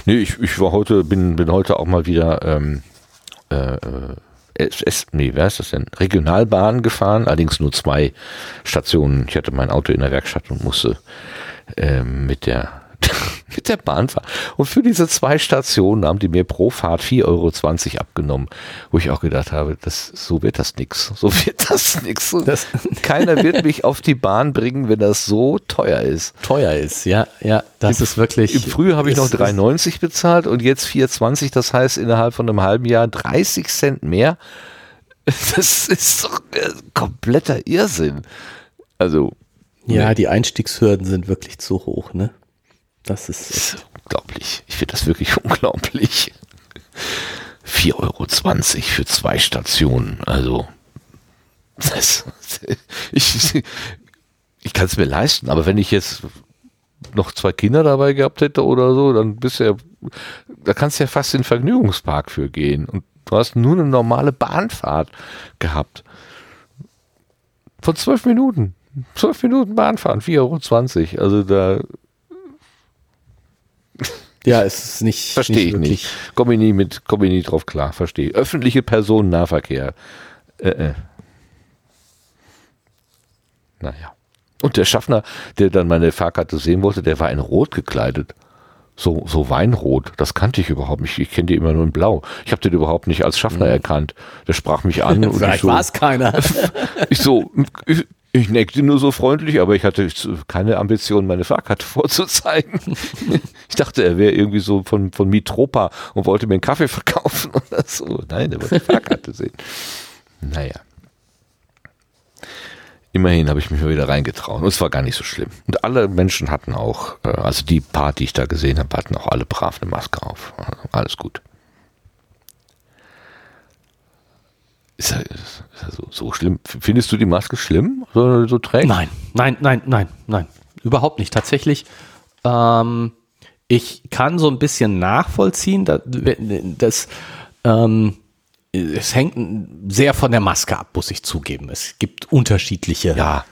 nee, ich, ich war heute, bin, bin heute auch mal wieder ähm, äh, es, nee, wer ist das denn? Regionalbahn gefahren, allerdings nur zwei Stationen. Ich hatte mein Auto in der Werkstatt und musste äh, mit der mit der Bahn fahren. Und für diese zwei Stationen haben die mir pro Fahrt 4,20 Euro abgenommen, wo ich auch gedacht habe, das, so wird das nix. So wird das nix. Das Keiner wird mich auf die Bahn bringen, wenn das so teuer ist. Teuer ist, ja, ja, das Im, ist wirklich. Im Frühjahr habe ich noch 3,90 bezahlt und jetzt 4,20. Das heißt innerhalb von einem halben Jahr 30 Cent mehr. Das ist doch kompletter Irrsinn. Also. Ja, nee. die Einstiegshürden sind wirklich zu hoch, ne? Das ist, das ist unglaublich. Ich finde das wirklich unglaublich. 4,20 Euro für zwei Stationen. Also, das, ich, ich kann es mir leisten, aber wenn ich jetzt noch zwei Kinder dabei gehabt hätte oder so, dann bist du ja, da kannst du ja fast in den Vergnügungspark für gehen. Und du hast nur eine normale Bahnfahrt gehabt. Von zwölf Minuten. Zwölf Minuten Bahnfahren, 4,20 Euro. Also da ja, es ist nicht. Verstehe ich wirklich. nicht. Komme ich nie mit, komme ich nie drauf klar, verstehe. Öffentliche Personennahverkehr. Äh, äh. Naja. Und der Schaffner, der dann meine Fahrkarte sehen wollte, der war in Rot gekleidet. So, so Weinrot. Das kannte ich überhaupt nicht. Ich kenne die immer nur in Blau. Ich habe den überhaupt nicht als Schaffner mhm. erkannt. Der sprach mich an. Vielleicht so, war es keiner. ich so, ich, ich neckte nur so freundlich, aber ich hatte keine Ambition, meine Fahrkarte vorzuzeigen. ich dachte, er wäre irgendwie so von, von Mitropa und wollte mir einen Kaffee verkaufen oder so. Nein, er wollte die Fahrkarte sehen. Naja. Immerhin habe ich mich mal wieder reingetraut. Und es war gar nicht so schlimm. Und alle Menschen hatten auch, äh, also die paar, die ich da gesehen habe, hatten auch alle brav eine Maske auf. Alles gut. Ist er, ist er so, so, schlimm? Findest du die Maske schlimm, so, so trägt? Nein, nein, nein, nein, nein. Überhaupt nicht. Tatsächlich, ähm, ich kann so ein bisschen nachvollziehen, dass, dass ähm, es hängt sehr von der Maske ab, muss ich zugeben. Es gibt unterschiedliche ja.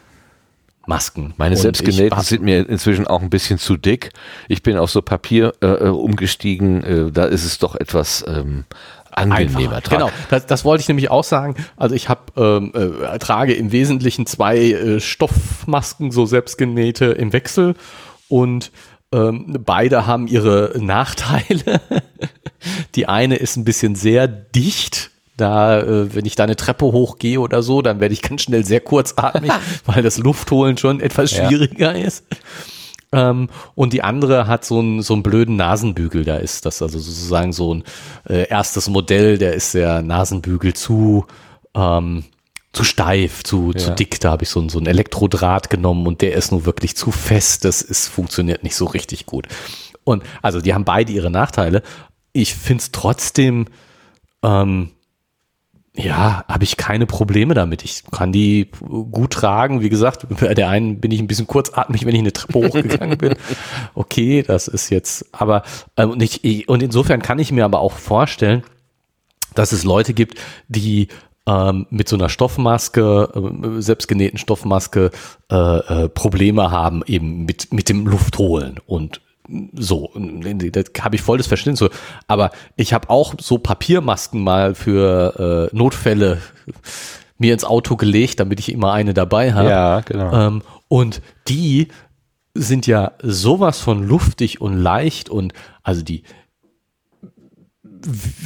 Masken. Meine selbstgenähten sind mir inzwischen auch ein bisschen zu dick. Ich bin auf so Papier äh, äh umgestiegen. Äh, da ist es doch etwas ähm, angenehmer Trag. Genau, das, das, wollte ich nämlich auch sagen. Also ich habe ähm, äh, trage im Wesentlichen zwei äh, Stoffmasken, so selbstgenähte im Wechsel und ähm, beide haben ihre Nachteile. Die eine ist ein bisschen sehr dicht. Da, äh, wenn ich da eine Treppe hochgehe oder so, dann werde ich ganz schnell sehr kurzatmig, weil das Luftholen schon etwas schwieriger ja. ist. Ähm, und die andere hat so einen, so einen blöden Nasenbügel. Da ist das also sozusagen so ein äh, erstes Modell, der ist der Nasenbügel zu, ähm, zu steif, zu, ja. zu dick. Da habe ich so, ein, so ein Elektrodraht genommen und der ist nur wirklich zu fest. Das ist, funktioniert nicht so richtig gut. Und also die haben beide ihre Nachteile. Ich finde es trotzdem ähm, ja, habe ich keine Probleme damit. Ich kann die gut tragen. Wie gesagt, bei der einen bin ich ein bisschen kurzatmig, wenn ich eine Treppe hochgegangen bin. Okay, das ist jetzt, aber ähm, und, ich, und insofern kann ich mir aber auch vorstellen, dass es Leute gibt, die ähm, mit so einer Stoffmaske, äh, selbstgenähten Stoffmaske, äh, äh, Probleme haben eben mit, mit dem Luftholen und so, da habe ich volles Verständnis. Aber ich habe auch so Papiermasken mal für äh, Notfälle mir ins Auto gelegt, damit ich immer eine dabei habe. Ja, genau. Ähm, und die sind ja sowas von luftig und leicht und also die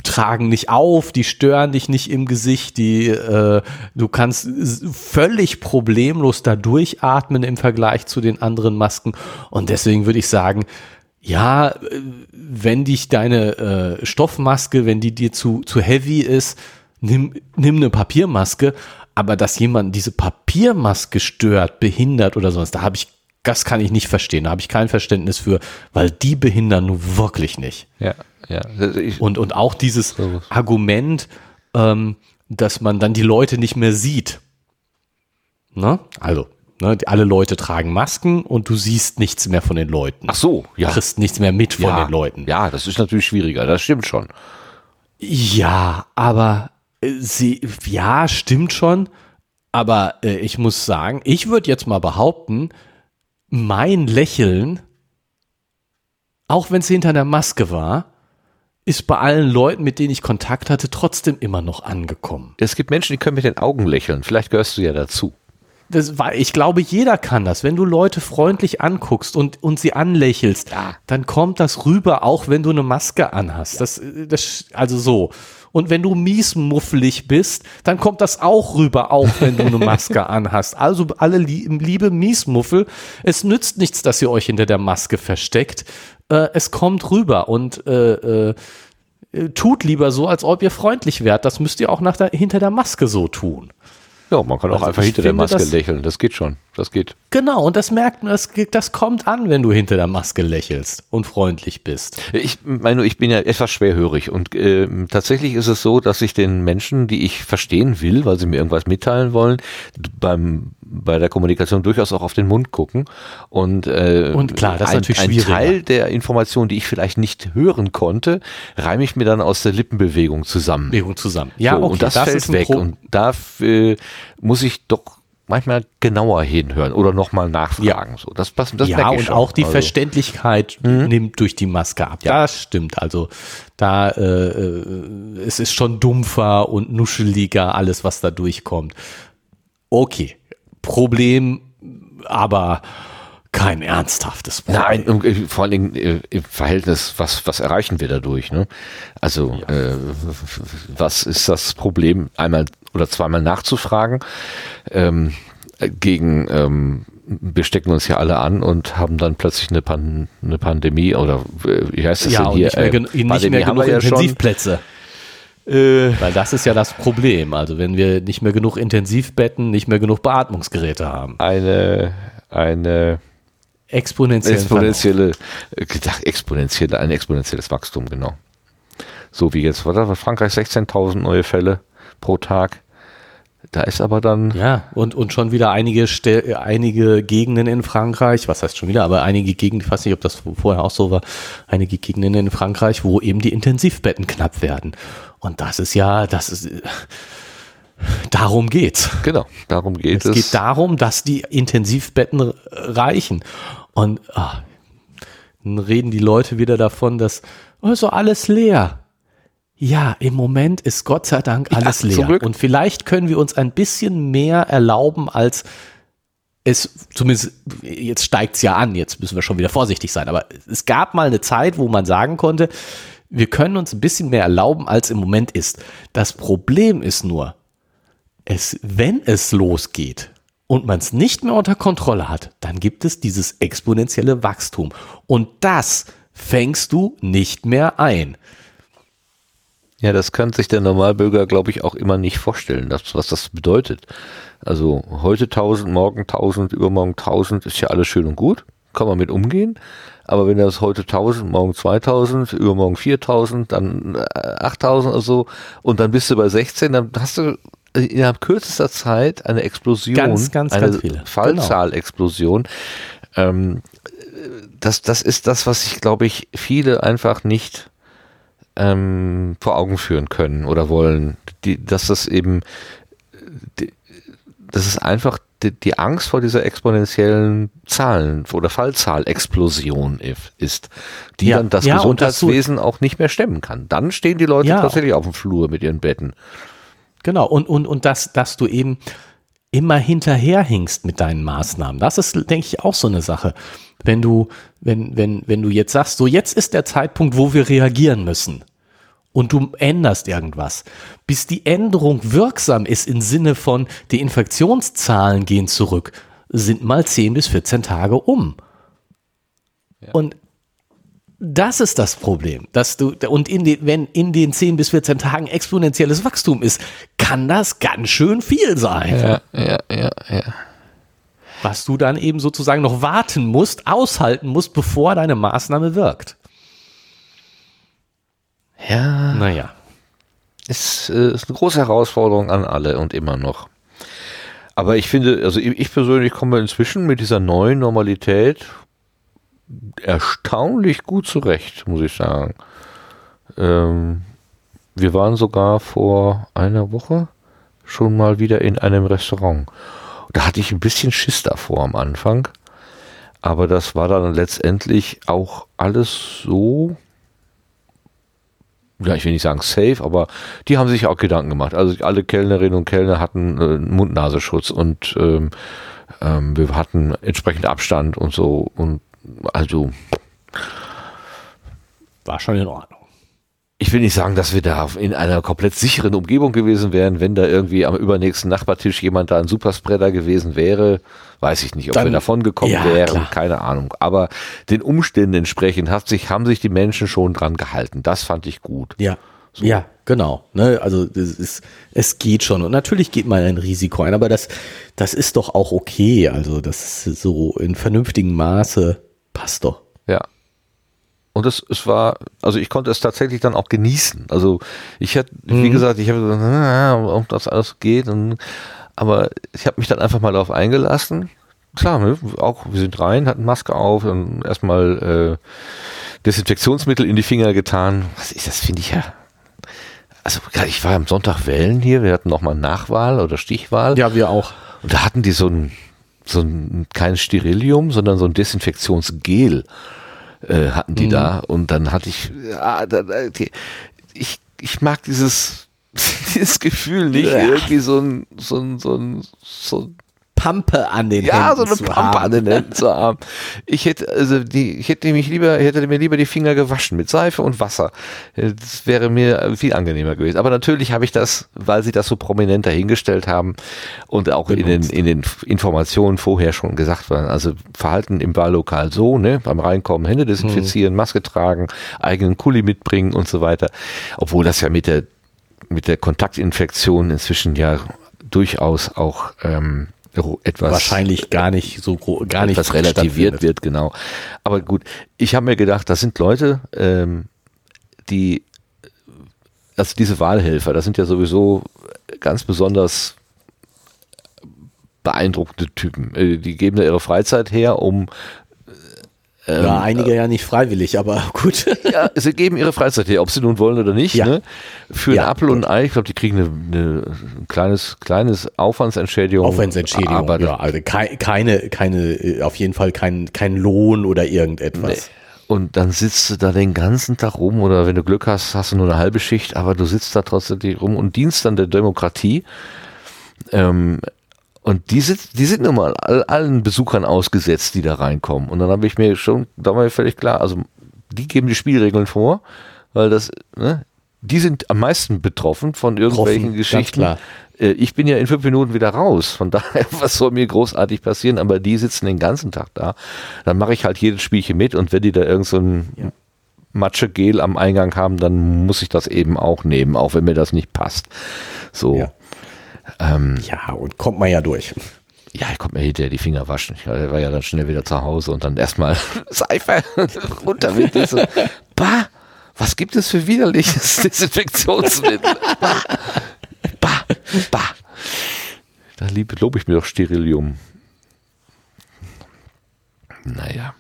tragen nicht auf, die stören dich nicht im Gesicht, die äh, du kannst völlig problemlos da durchatmen im Vergleich zu den anderen Masken und deswegen würde ich sagen, ja, wenn dich deine äh, Stoffmaske, wenn die dir zu, zu heavy ist, nimm, nimm eine Papiermaske, aber dass jemand diese Papiermaske stört, behindert oder sowas, da habe ich, das kann ich nicht verstehen, da habe ich kein Verständnis für, weil die behindern nun wirklich nicht. Ja. Ja, und, und auch dieses so. Argument, ähm, dass man dann die Leute nicht mehr sieht. Ne? Also, ne, alle Leute tragen Masken und du siehst nichts mehr von den Leuten. Ach so, ja. Du kriegst nichts mehr mit von ja, den Leuten. Ja, das ist natürlich schwieriger, das stimmt schon. Ja, aber äh, sie, ja, stimmt schon. Aber äh, ich muss sagen, ich würde jetzt mal behaupten, mein Lächeln, auch wenn es hinter der Maske war, ist bei allen Leuten, mit denen ich Kontakt hatte, trotzdem immer noch angekommen. Es gibt Menschen, die können mit den Augen lächeln. Vielleicht gehörst du ja dazu. Das war, ich glaube, jeder kann das. Wenn du Leute freundlich anguckst und, und sie anlächelst, ja. dann kommt das rüber, auch wenn du eine Maske anhast. Ja. Das, das, also so. Und wenn du miesmuffelig bist, dann kommt das auch rüber, auch wenn du eine Maske anhast. Also alle liebe Miesmuffel, es nützt nichts, dass ihr euch hinter der Maske versteckt äh, es kommt rüber und äh, äh, tut lieber so, als ob ihr freundlich wärt. Das müsst ihr auch nach der, hinter der Maske so tun. Ja, man kann auch also einfach hinter der Maske das, lächeln. Das geht schon. Das geht. Genau, und das merkt man, das, das kommt an, wenn du hinter der Maske lächelst und freundlich bist. Ich meine, ich bin ja etwas schwerhörig und äh, tatsächlich ist es so, dass ich den Menschen, die ich verstehen will, weil sie mir irgendwas mitteilen wollen, beim bei der Kommunikation durchaus auch auf den Mund gucken. Und, äh, und klar, das ein, ist natürlich ein schwieriger. Teil der Information, die ich vielleicht nicht hören konnte, reime ich mir dann aus der Lippenbewegung zusammen. Bewegung zusammen. Ja, so, okay, und das, das fällt weg. Pro und da äh, muss ich doch manchmal genauer hinhören oder nochmal nachfragen. Ja. So, das passt. Das ja, und schon. auch die also. Verständlichkeit mhm. nimmt durch die Maske ab. Ja. Das stimmt. Also da äh, äh, es ist schon dumpfer und nuscheliger alles, was da durchkommt. Okay, Problem, aber kein ernsthaftes Problem. Nein, äh, vor allen Dingen äh, im Verhältnis, was, was erreichen wir dadurch? Ne? Also, ja. äh, was ist das Problem, einmal oder zweimal nachzufragen? Ähm, gegen, ähm, wir stecken uns ja alle an und haben dann plötzlich eine, Pan eine Pandemie oder äh, wie heißt das ja, denn hier? Nicht mehr, äh, nicht mehr genug Intensivplätze. Ja Weil das ist ja das Problem. Also wenn wir nicht mehr genug Intensivbetten, nicht mehr genug Beatmungsgeräte haben. Eine, eine exponentielle, exponentielle, gedacht, exponentielle, ein exponentielles Wachstum, genau. So wie jetzt, was war Frankreich 16.000 neue Fälle pro Tag. Da ist aber dann. Ja, und, und schon wieder einige, Stel einige Gegenden in Frankreich, was heißt schon wieder, aber einige Gegenden, ich weiß nicht, ob das vorher auch so war, einige Gegenden in Frankreich, wo eben die Intensivbetten knapp werden. Und das ist ja, das ist, darum geht's. Genau, darum geht es. Es geht darum, dass die Intensivbetten reichen. Und ah, dann reden die Leute wieder davon, dass oh, so alles leer. Ja, im Moment ist Gott sei Dank alles ja, leer. Und vielleicht können wir uns ein bisschen mehr erlauben, als es, zumindest, jetzt steigt es ja an, jetzt müssen wir schon wieder vorsichtig sein, aber es gab mal eine Zeit, wo man sagen konnte, wir können uns ein bisschen mehr erlauben, als im Moment ist. Das Problem ist nur, es, wenn es losgeht und man es nicht mehr unter Kontrolle hat, dann gibt es dieses exponentielle Wachstum. Und das fängst du nicht mehr ein. Ja, das kann sich der Normalbürger, glaube ich, auch immer nicht vorstellen, dass, was das bedeutet. Also heute 1000, morgen 1000, übermorgen 1000, ist ja alles schön und gut kann man mit umgehen. Aber wenn das heute 1000, morgen 2000, übermorgen 4000, dann 8000 oder so und dann bist du bei 16, dann hast du innerhalb kürzester Zeit eine Explosion, ganz, ganz, eine ganz viele. Fallzahlexplosion. Genau. Ähm, das, das ist das, was ich glaube ich viele einfach nicht ähm, vor Augen führen können oder wollen, die, dass das eben, die, das ist einfach die, die, Angst vor dieser exponentiellen Zahlen- oder Fallzahlexplosion ist, die ja, dann das ja, Gesundheitswesen das auch nicht mehr stemmen kann. Dann stehen die Leute ja. tatsächlich auf dem Flur mit ihren Betten. Genau, und, und, und dass, dass du eben immer hinterherhingst mit deinen Maßnahmen. Das ist, denke ich, auch so eine Sache. Wenn du, wenn, wenn, wenn du jetzt sagst, so jetzt ist der Zeitpunkt, wo wir reagieren müssen und du änderst irgendwas, bis die Änderung wirksam ist im Sinne von, die Infektionszahlen gehen zurück, sind mal 10 bis 14 Tage um. Ja. Und das ist das Problem, dass du, und in den, wenn in den 10 bis 14 Tagen exponentielles Wachstum ist, kann das ganz schön viel sein. Ja, ja, ja, ja. Was du dann eben sozusagen noch warten musst, aushalten musst, bevor deine Maßnahme wirkt. Ja. Naja. Ist, äh, ist eine große Herausforderung an alle und immer noch. Aber ich finde, also ich persönlich komme inzwischen mit dieser neuen Normalität erstaunlich gut zurecht, muss ich sagen. Ähm, wir waren sogar vor einer Woche schon mal wieder in einem Restaurant. Da hatte ich ein bisschen Schiss davor am Anfang. Aber das war dann letztendlich auch alles so, ja, ich will nicht sagen safe, aber die haben sich auch Gedanken gemacht. Also alle Kellnerinnen und Kellner hatten äh, Mund-Nasenschutz und ähm, ähm, wir hatten entsprechend Abstand und so und also war schon in Ordnung. Ich will nicht sagen, dass wir da in einer komplett sicheren Umgebung gewesen wären, wenn da irgendwie am übernächsten Nachbartisch jemand da ein Superspreader gewesen wäre. Weiß ich nicht, ob Dann, wir davon gekommen ja, wären, klar. keine Ahnung. Aber den Umständen entsprechend hat sich, haben sich die Menschen schon dran gehalten. Das fand ich gut. Ja. So. Ja, genau. Ne? Also das ist, es geht schon. Und natürlich geht man ein Risiko ein, aber das, das ist doch auch okay. Also das ist so in vernünftigem Maße passt doch. Und es, es war, also ich konnte es tatsächlich dann auch genießen. Also ich hätte, mhm. wie gesagt, ich habe gesagt, ah, ob das alles geht. Und, aber ich habe mich dann einfach mal darauf eingelassen. Klar, ne, auch wir sind rein, hatten Maske auf und erstmal äh, Desinfektionsmittel in die Finger getan. Was ist das, finde ich ja. Also ich war am Sonntag wählen hier, wir hatten nochmal Nachwahl oder Stichwahl. Ja, wir auch. Und da hatten die so ein so ein, kein Sterilium, sondern so ein Desinfektionsgel äh, hatten die mhm. da. Und dann hatte ich, ah, da, okay. ich, ich mag dieses, dieses Gefühl nicht, ja. irgendwie so ein, so ein, so ein, so ein Pampe an den ja, Händen. Ja, so eine Pampe haben. an den Händen zu haben. Ich hätte, also die, ich hätte mich lieber, hätte mir lieber die Finger gewaschen mit Seife und Wasser. Das wäre mir viel angenehmer gewesen. Aber natürlich habe ich das, weil sie das so prominent dahingestellt haben und auch in den, in den Informationen vorher schon gesagt waren. Also Verhalten im Wahllokal so, ne, beim Reinkommen Hände desinfizieren, hm. Maske tragen, eigenen Kuli mitbringen und so weiter. Obwohl das ja mit der, mit der Kontaktinfektion inzwischen ja durchaus auch ähm, etwas wahrscheinlich gar nicht so gar nicht etwas relativiert wird, genau. Aber gut, ich habe mir gedacht, das sind Leute, ähm, die also diese Wahlhelfer, das sind ja sowieso ganz besonders beeindruckende Typen. Äh, die geben da ihre Freizeit her, um ähm, ja, einige äh, ja nicht freiwillig, aber gut. ja, sie geben ihre Freizeit her, ob sie nun wollen oder nicht. Ja. Ne? Für ja, ein Apfel und ein Ei, ich glaube, die kriegen eine, eine, ein kleines, kleines Aufwandsentschädigung. Aufwandsentschädigung, aber ja, also keine, keine, auf jeden Fall kein, kein Lohn oder irgendetwas. Nee. Und dann sitzt du da den ganzen Tag rum oder wenn du Glück hast, hast du nur eine halbe Schicht, aber du sitzt da trotzdem rum und dienst dann der Demokratie. Ähm, und die sind, die sind nun mal all, allen Besuchern ausgesetzt, die da reinkommen. Und dann habe ich mir schon, da war mir völlig klar, also die geben die Spielregeln vor, weil das, ne, die sind am meisten betroffen von irgendwelchen betroffen, Geschichten. Äh, ich bin ja in fünf Minuten wieder raus. Von daher, was soll mir großartig passieren? Aber die sitzen den ganzen Tag da. Dann mache ich halt jedes Spielchen mit und wenn die da irgend so ein ja. Matschegel am Eingang haben, dann muss ich das eben auch nehmen, auch wenn mir das nicht passt. So. Ja. Ähm, ja, und kommt man ja durch. Ja, ich konnte mir hinterher die Finger waschen. Ich war ja dann schnell wieder zu Hause und dann erstmal Seife runter mit diesem, bah, was gibt es für widerliches Desinfektionsmittel? Bah, bah, bah. Da lobe ich mir doch Sterilium. Naja.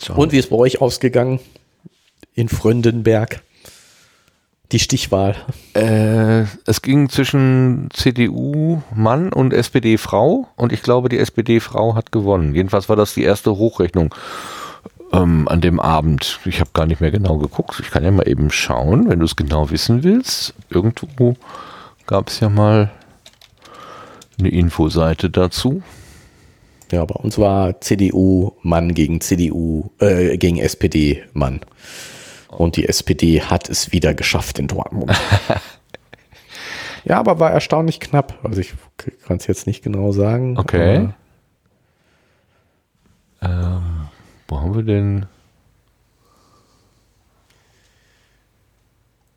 So. Und wie ist bei euch ausgegangen? In Fröndenberg? Die Stichwahl. Äh, es ging zwischen CDU-Mann und SPD-Frau und ich glaube, die SPD-Frau hat gewonnen. Jedenfalls war das die erste Hochrechnung ähm, an dem Abend. Ich habe gar nicht mehr genau geguckt. Ich kann ja mal eben schauen, wenn du es genau wissen willst. Irgendwo gab es ja mal eine Infoseite dazu. Ja, bei uns war CDU-Mann gegen CDU, äh, gegen SPD-Mann. Und die SPD hat es wieder geschafft in Dortmund. ja, aber war erstaunlich knapp. Also ich kann es jetzt nicht genau sagen. Okay. Ähm, wo haben wir denn?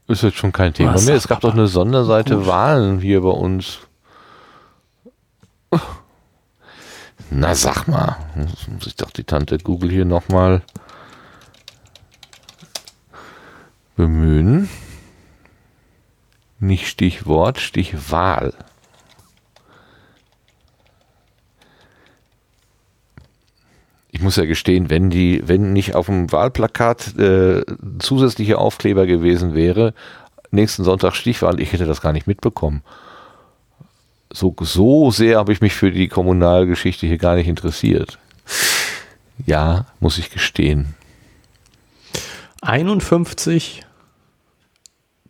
Ist jetzt schon kein Thema Was mehr. Es gab doch eine Sonderseite gut. Wahlen hier bei uns. Na, sag mal. Muss ich doch die Tante Google hier nochmal bemühen. Nicht Stichwort, Stichwahl. Ich muss ja gestehen, wenn die, wenn nicht auf dem Wahlplakat äh, zusätzliche Aufkleber gewesen wäre, nächsten Sonntag Stichwahl, ich hätte das gar nicht mitbekommen. So, so sehr habe ich mich für die Kommunalgeschichte hier gar nicht interessiert. Ja, muss ich gestehen. 51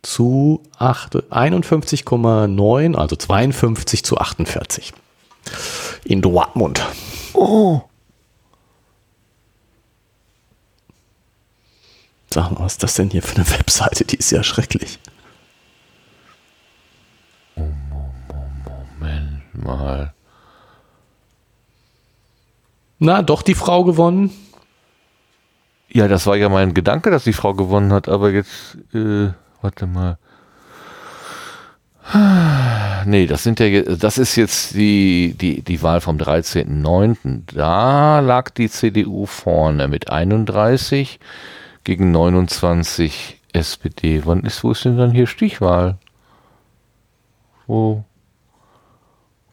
zu 51,9, also 52 zu 48 in Dortmund. Oh. Sag mal, was ist das denn hier für eine Webseite? Die ist ja schrecklich. Moment mal. Na, doch die Frau gewonnen. Ja, das war ja mein Gedanke, dass die Frau gewonnen hat, aber jetzt, äh, warte mal. Nee, das sind ja, das ist jetzt die, die, die Wahl vom 13.09. Da lag die CDU vorne mit 31 gegen 29 SPD. Wann ist, wo ist denn dann hier Stichwahl? Wo?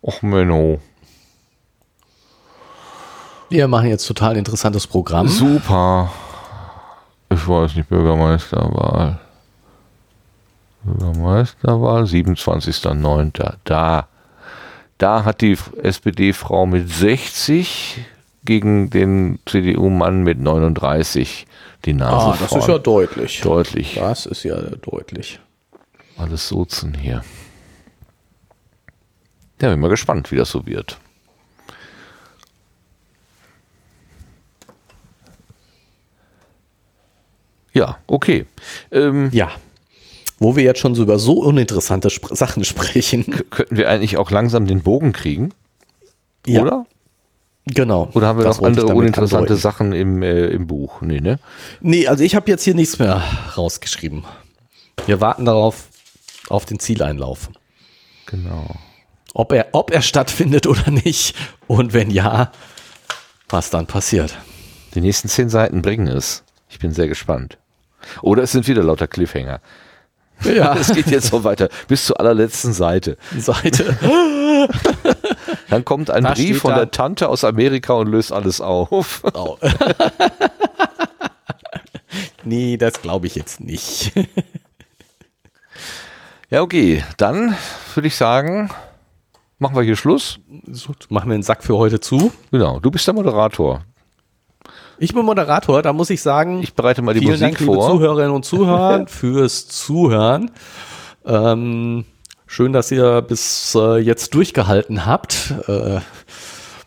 Och, Menno. Wir machen jetzt total interessantes Programm. Super. Ich weiß nicht, Bürgermeisterwahl. Bürgermeisterwahl, 27.09. Da. Da hat die SPD-Frau mit 60 gegen den CDU-Mann mit 39 die Nase Ah, das vorn. ist ja deutlich. Deutlich. Das ist ja deutlich. Alles Sozen hier. Ja, bin mal gespannt, wie das so wird. Ja, okay. Ähm, ja. Wo wir jetzt schon so über so uninteressante Sp Sachen sprechen. Könnten wir eigentlich auch langsam den Bogen kriegen? Ja. Oder? Genau. Oder haben wir noch andere uninteressante andeuten. Sachen im, äh, im Buch? Nee, ne? Nee, also ich habe jetzt hier nichts mehr rausgeschrieben. Wir warten darauf, auf den Zieleinlauf. Genau. Ob er, ob er stattfindet oder nicht. Und wenn ja, was dann passiert. Die nächsten zehn Seiten bringen es. Ich bin sehr gespannt. Oder es sind wieder lauter Cliffhanger. Ja. Es geht jetzt so weiter. Bis zur allerletzten Seite. Seite. Dann kommt ein da Brief von der Tante aus Amerika und löst alles auf. Oh. nee, das glaube ich jetzt nicht. ja, okay. Dann würde ich sagen, machen wir hier Schluss. So, machen wir den Sack für heute zu. Genau. Du bist der Moderator. Ich bin Moderator, da muss ich sagen, ich bereite mal die vielen Musik Dank, vor. Liebe Zuhörerinnen und Zuhörer, fürs Zuhören. Ähm, schön, dass ihr bis äh, jetzt durchgehalten habt. Äh,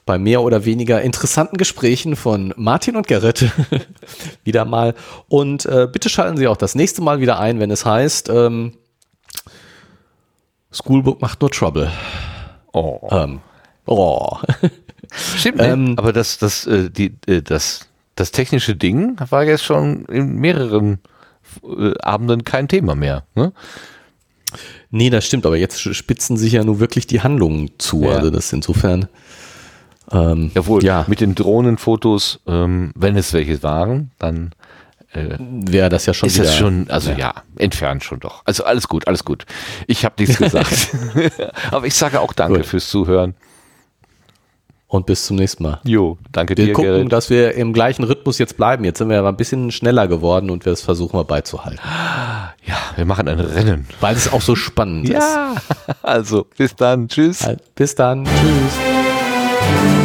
bei mehr oder weniger interessanten Gesprächen von Martin und Gerrit wieder mal. Und äh, bitte schalten Sie auch das nächste Mal wieder ein, wenn es heißt, ähm, Schoolbook macht nur Trouble. Oh. Ähm, oh. Stimmt, ne? ähm, aber das, das, äh, die, äh, das das technische Ding war jetzt schon in mehreren äh, Abenden kein Thema mehr. Ne? Nee, das stimmt, aber jetzt spitzen sich ja nur wirklich die Handlungen zu. Ja. Also das insofern. Ähm, Jawohl, ja. mit den Drohnenfotos, ähm, wenn es welche waren, dann äh, wäre das ja schon ist wieder, das schon, also ja. ja. entfernt schon doch. Also alles gut, alles gut. Ich habe nichts gesagt. Aber ich sage auch Danke gut. fürs Zuhören. Und bis zum nächsten Mal. Jo, danke wir dir. Wir gucken, Gerrit. dass wir im gleichen Rhythmus jetzt bleiben. Jetzt sind wir aber ein bisschen schneller geworden und wir das versuchen wir beizuhalten. Ja, wir machen ein Rennen. Weil es auch so spannend ja. ist. Ja, also bis dann. Tschüss. Bis dann. Tschüss.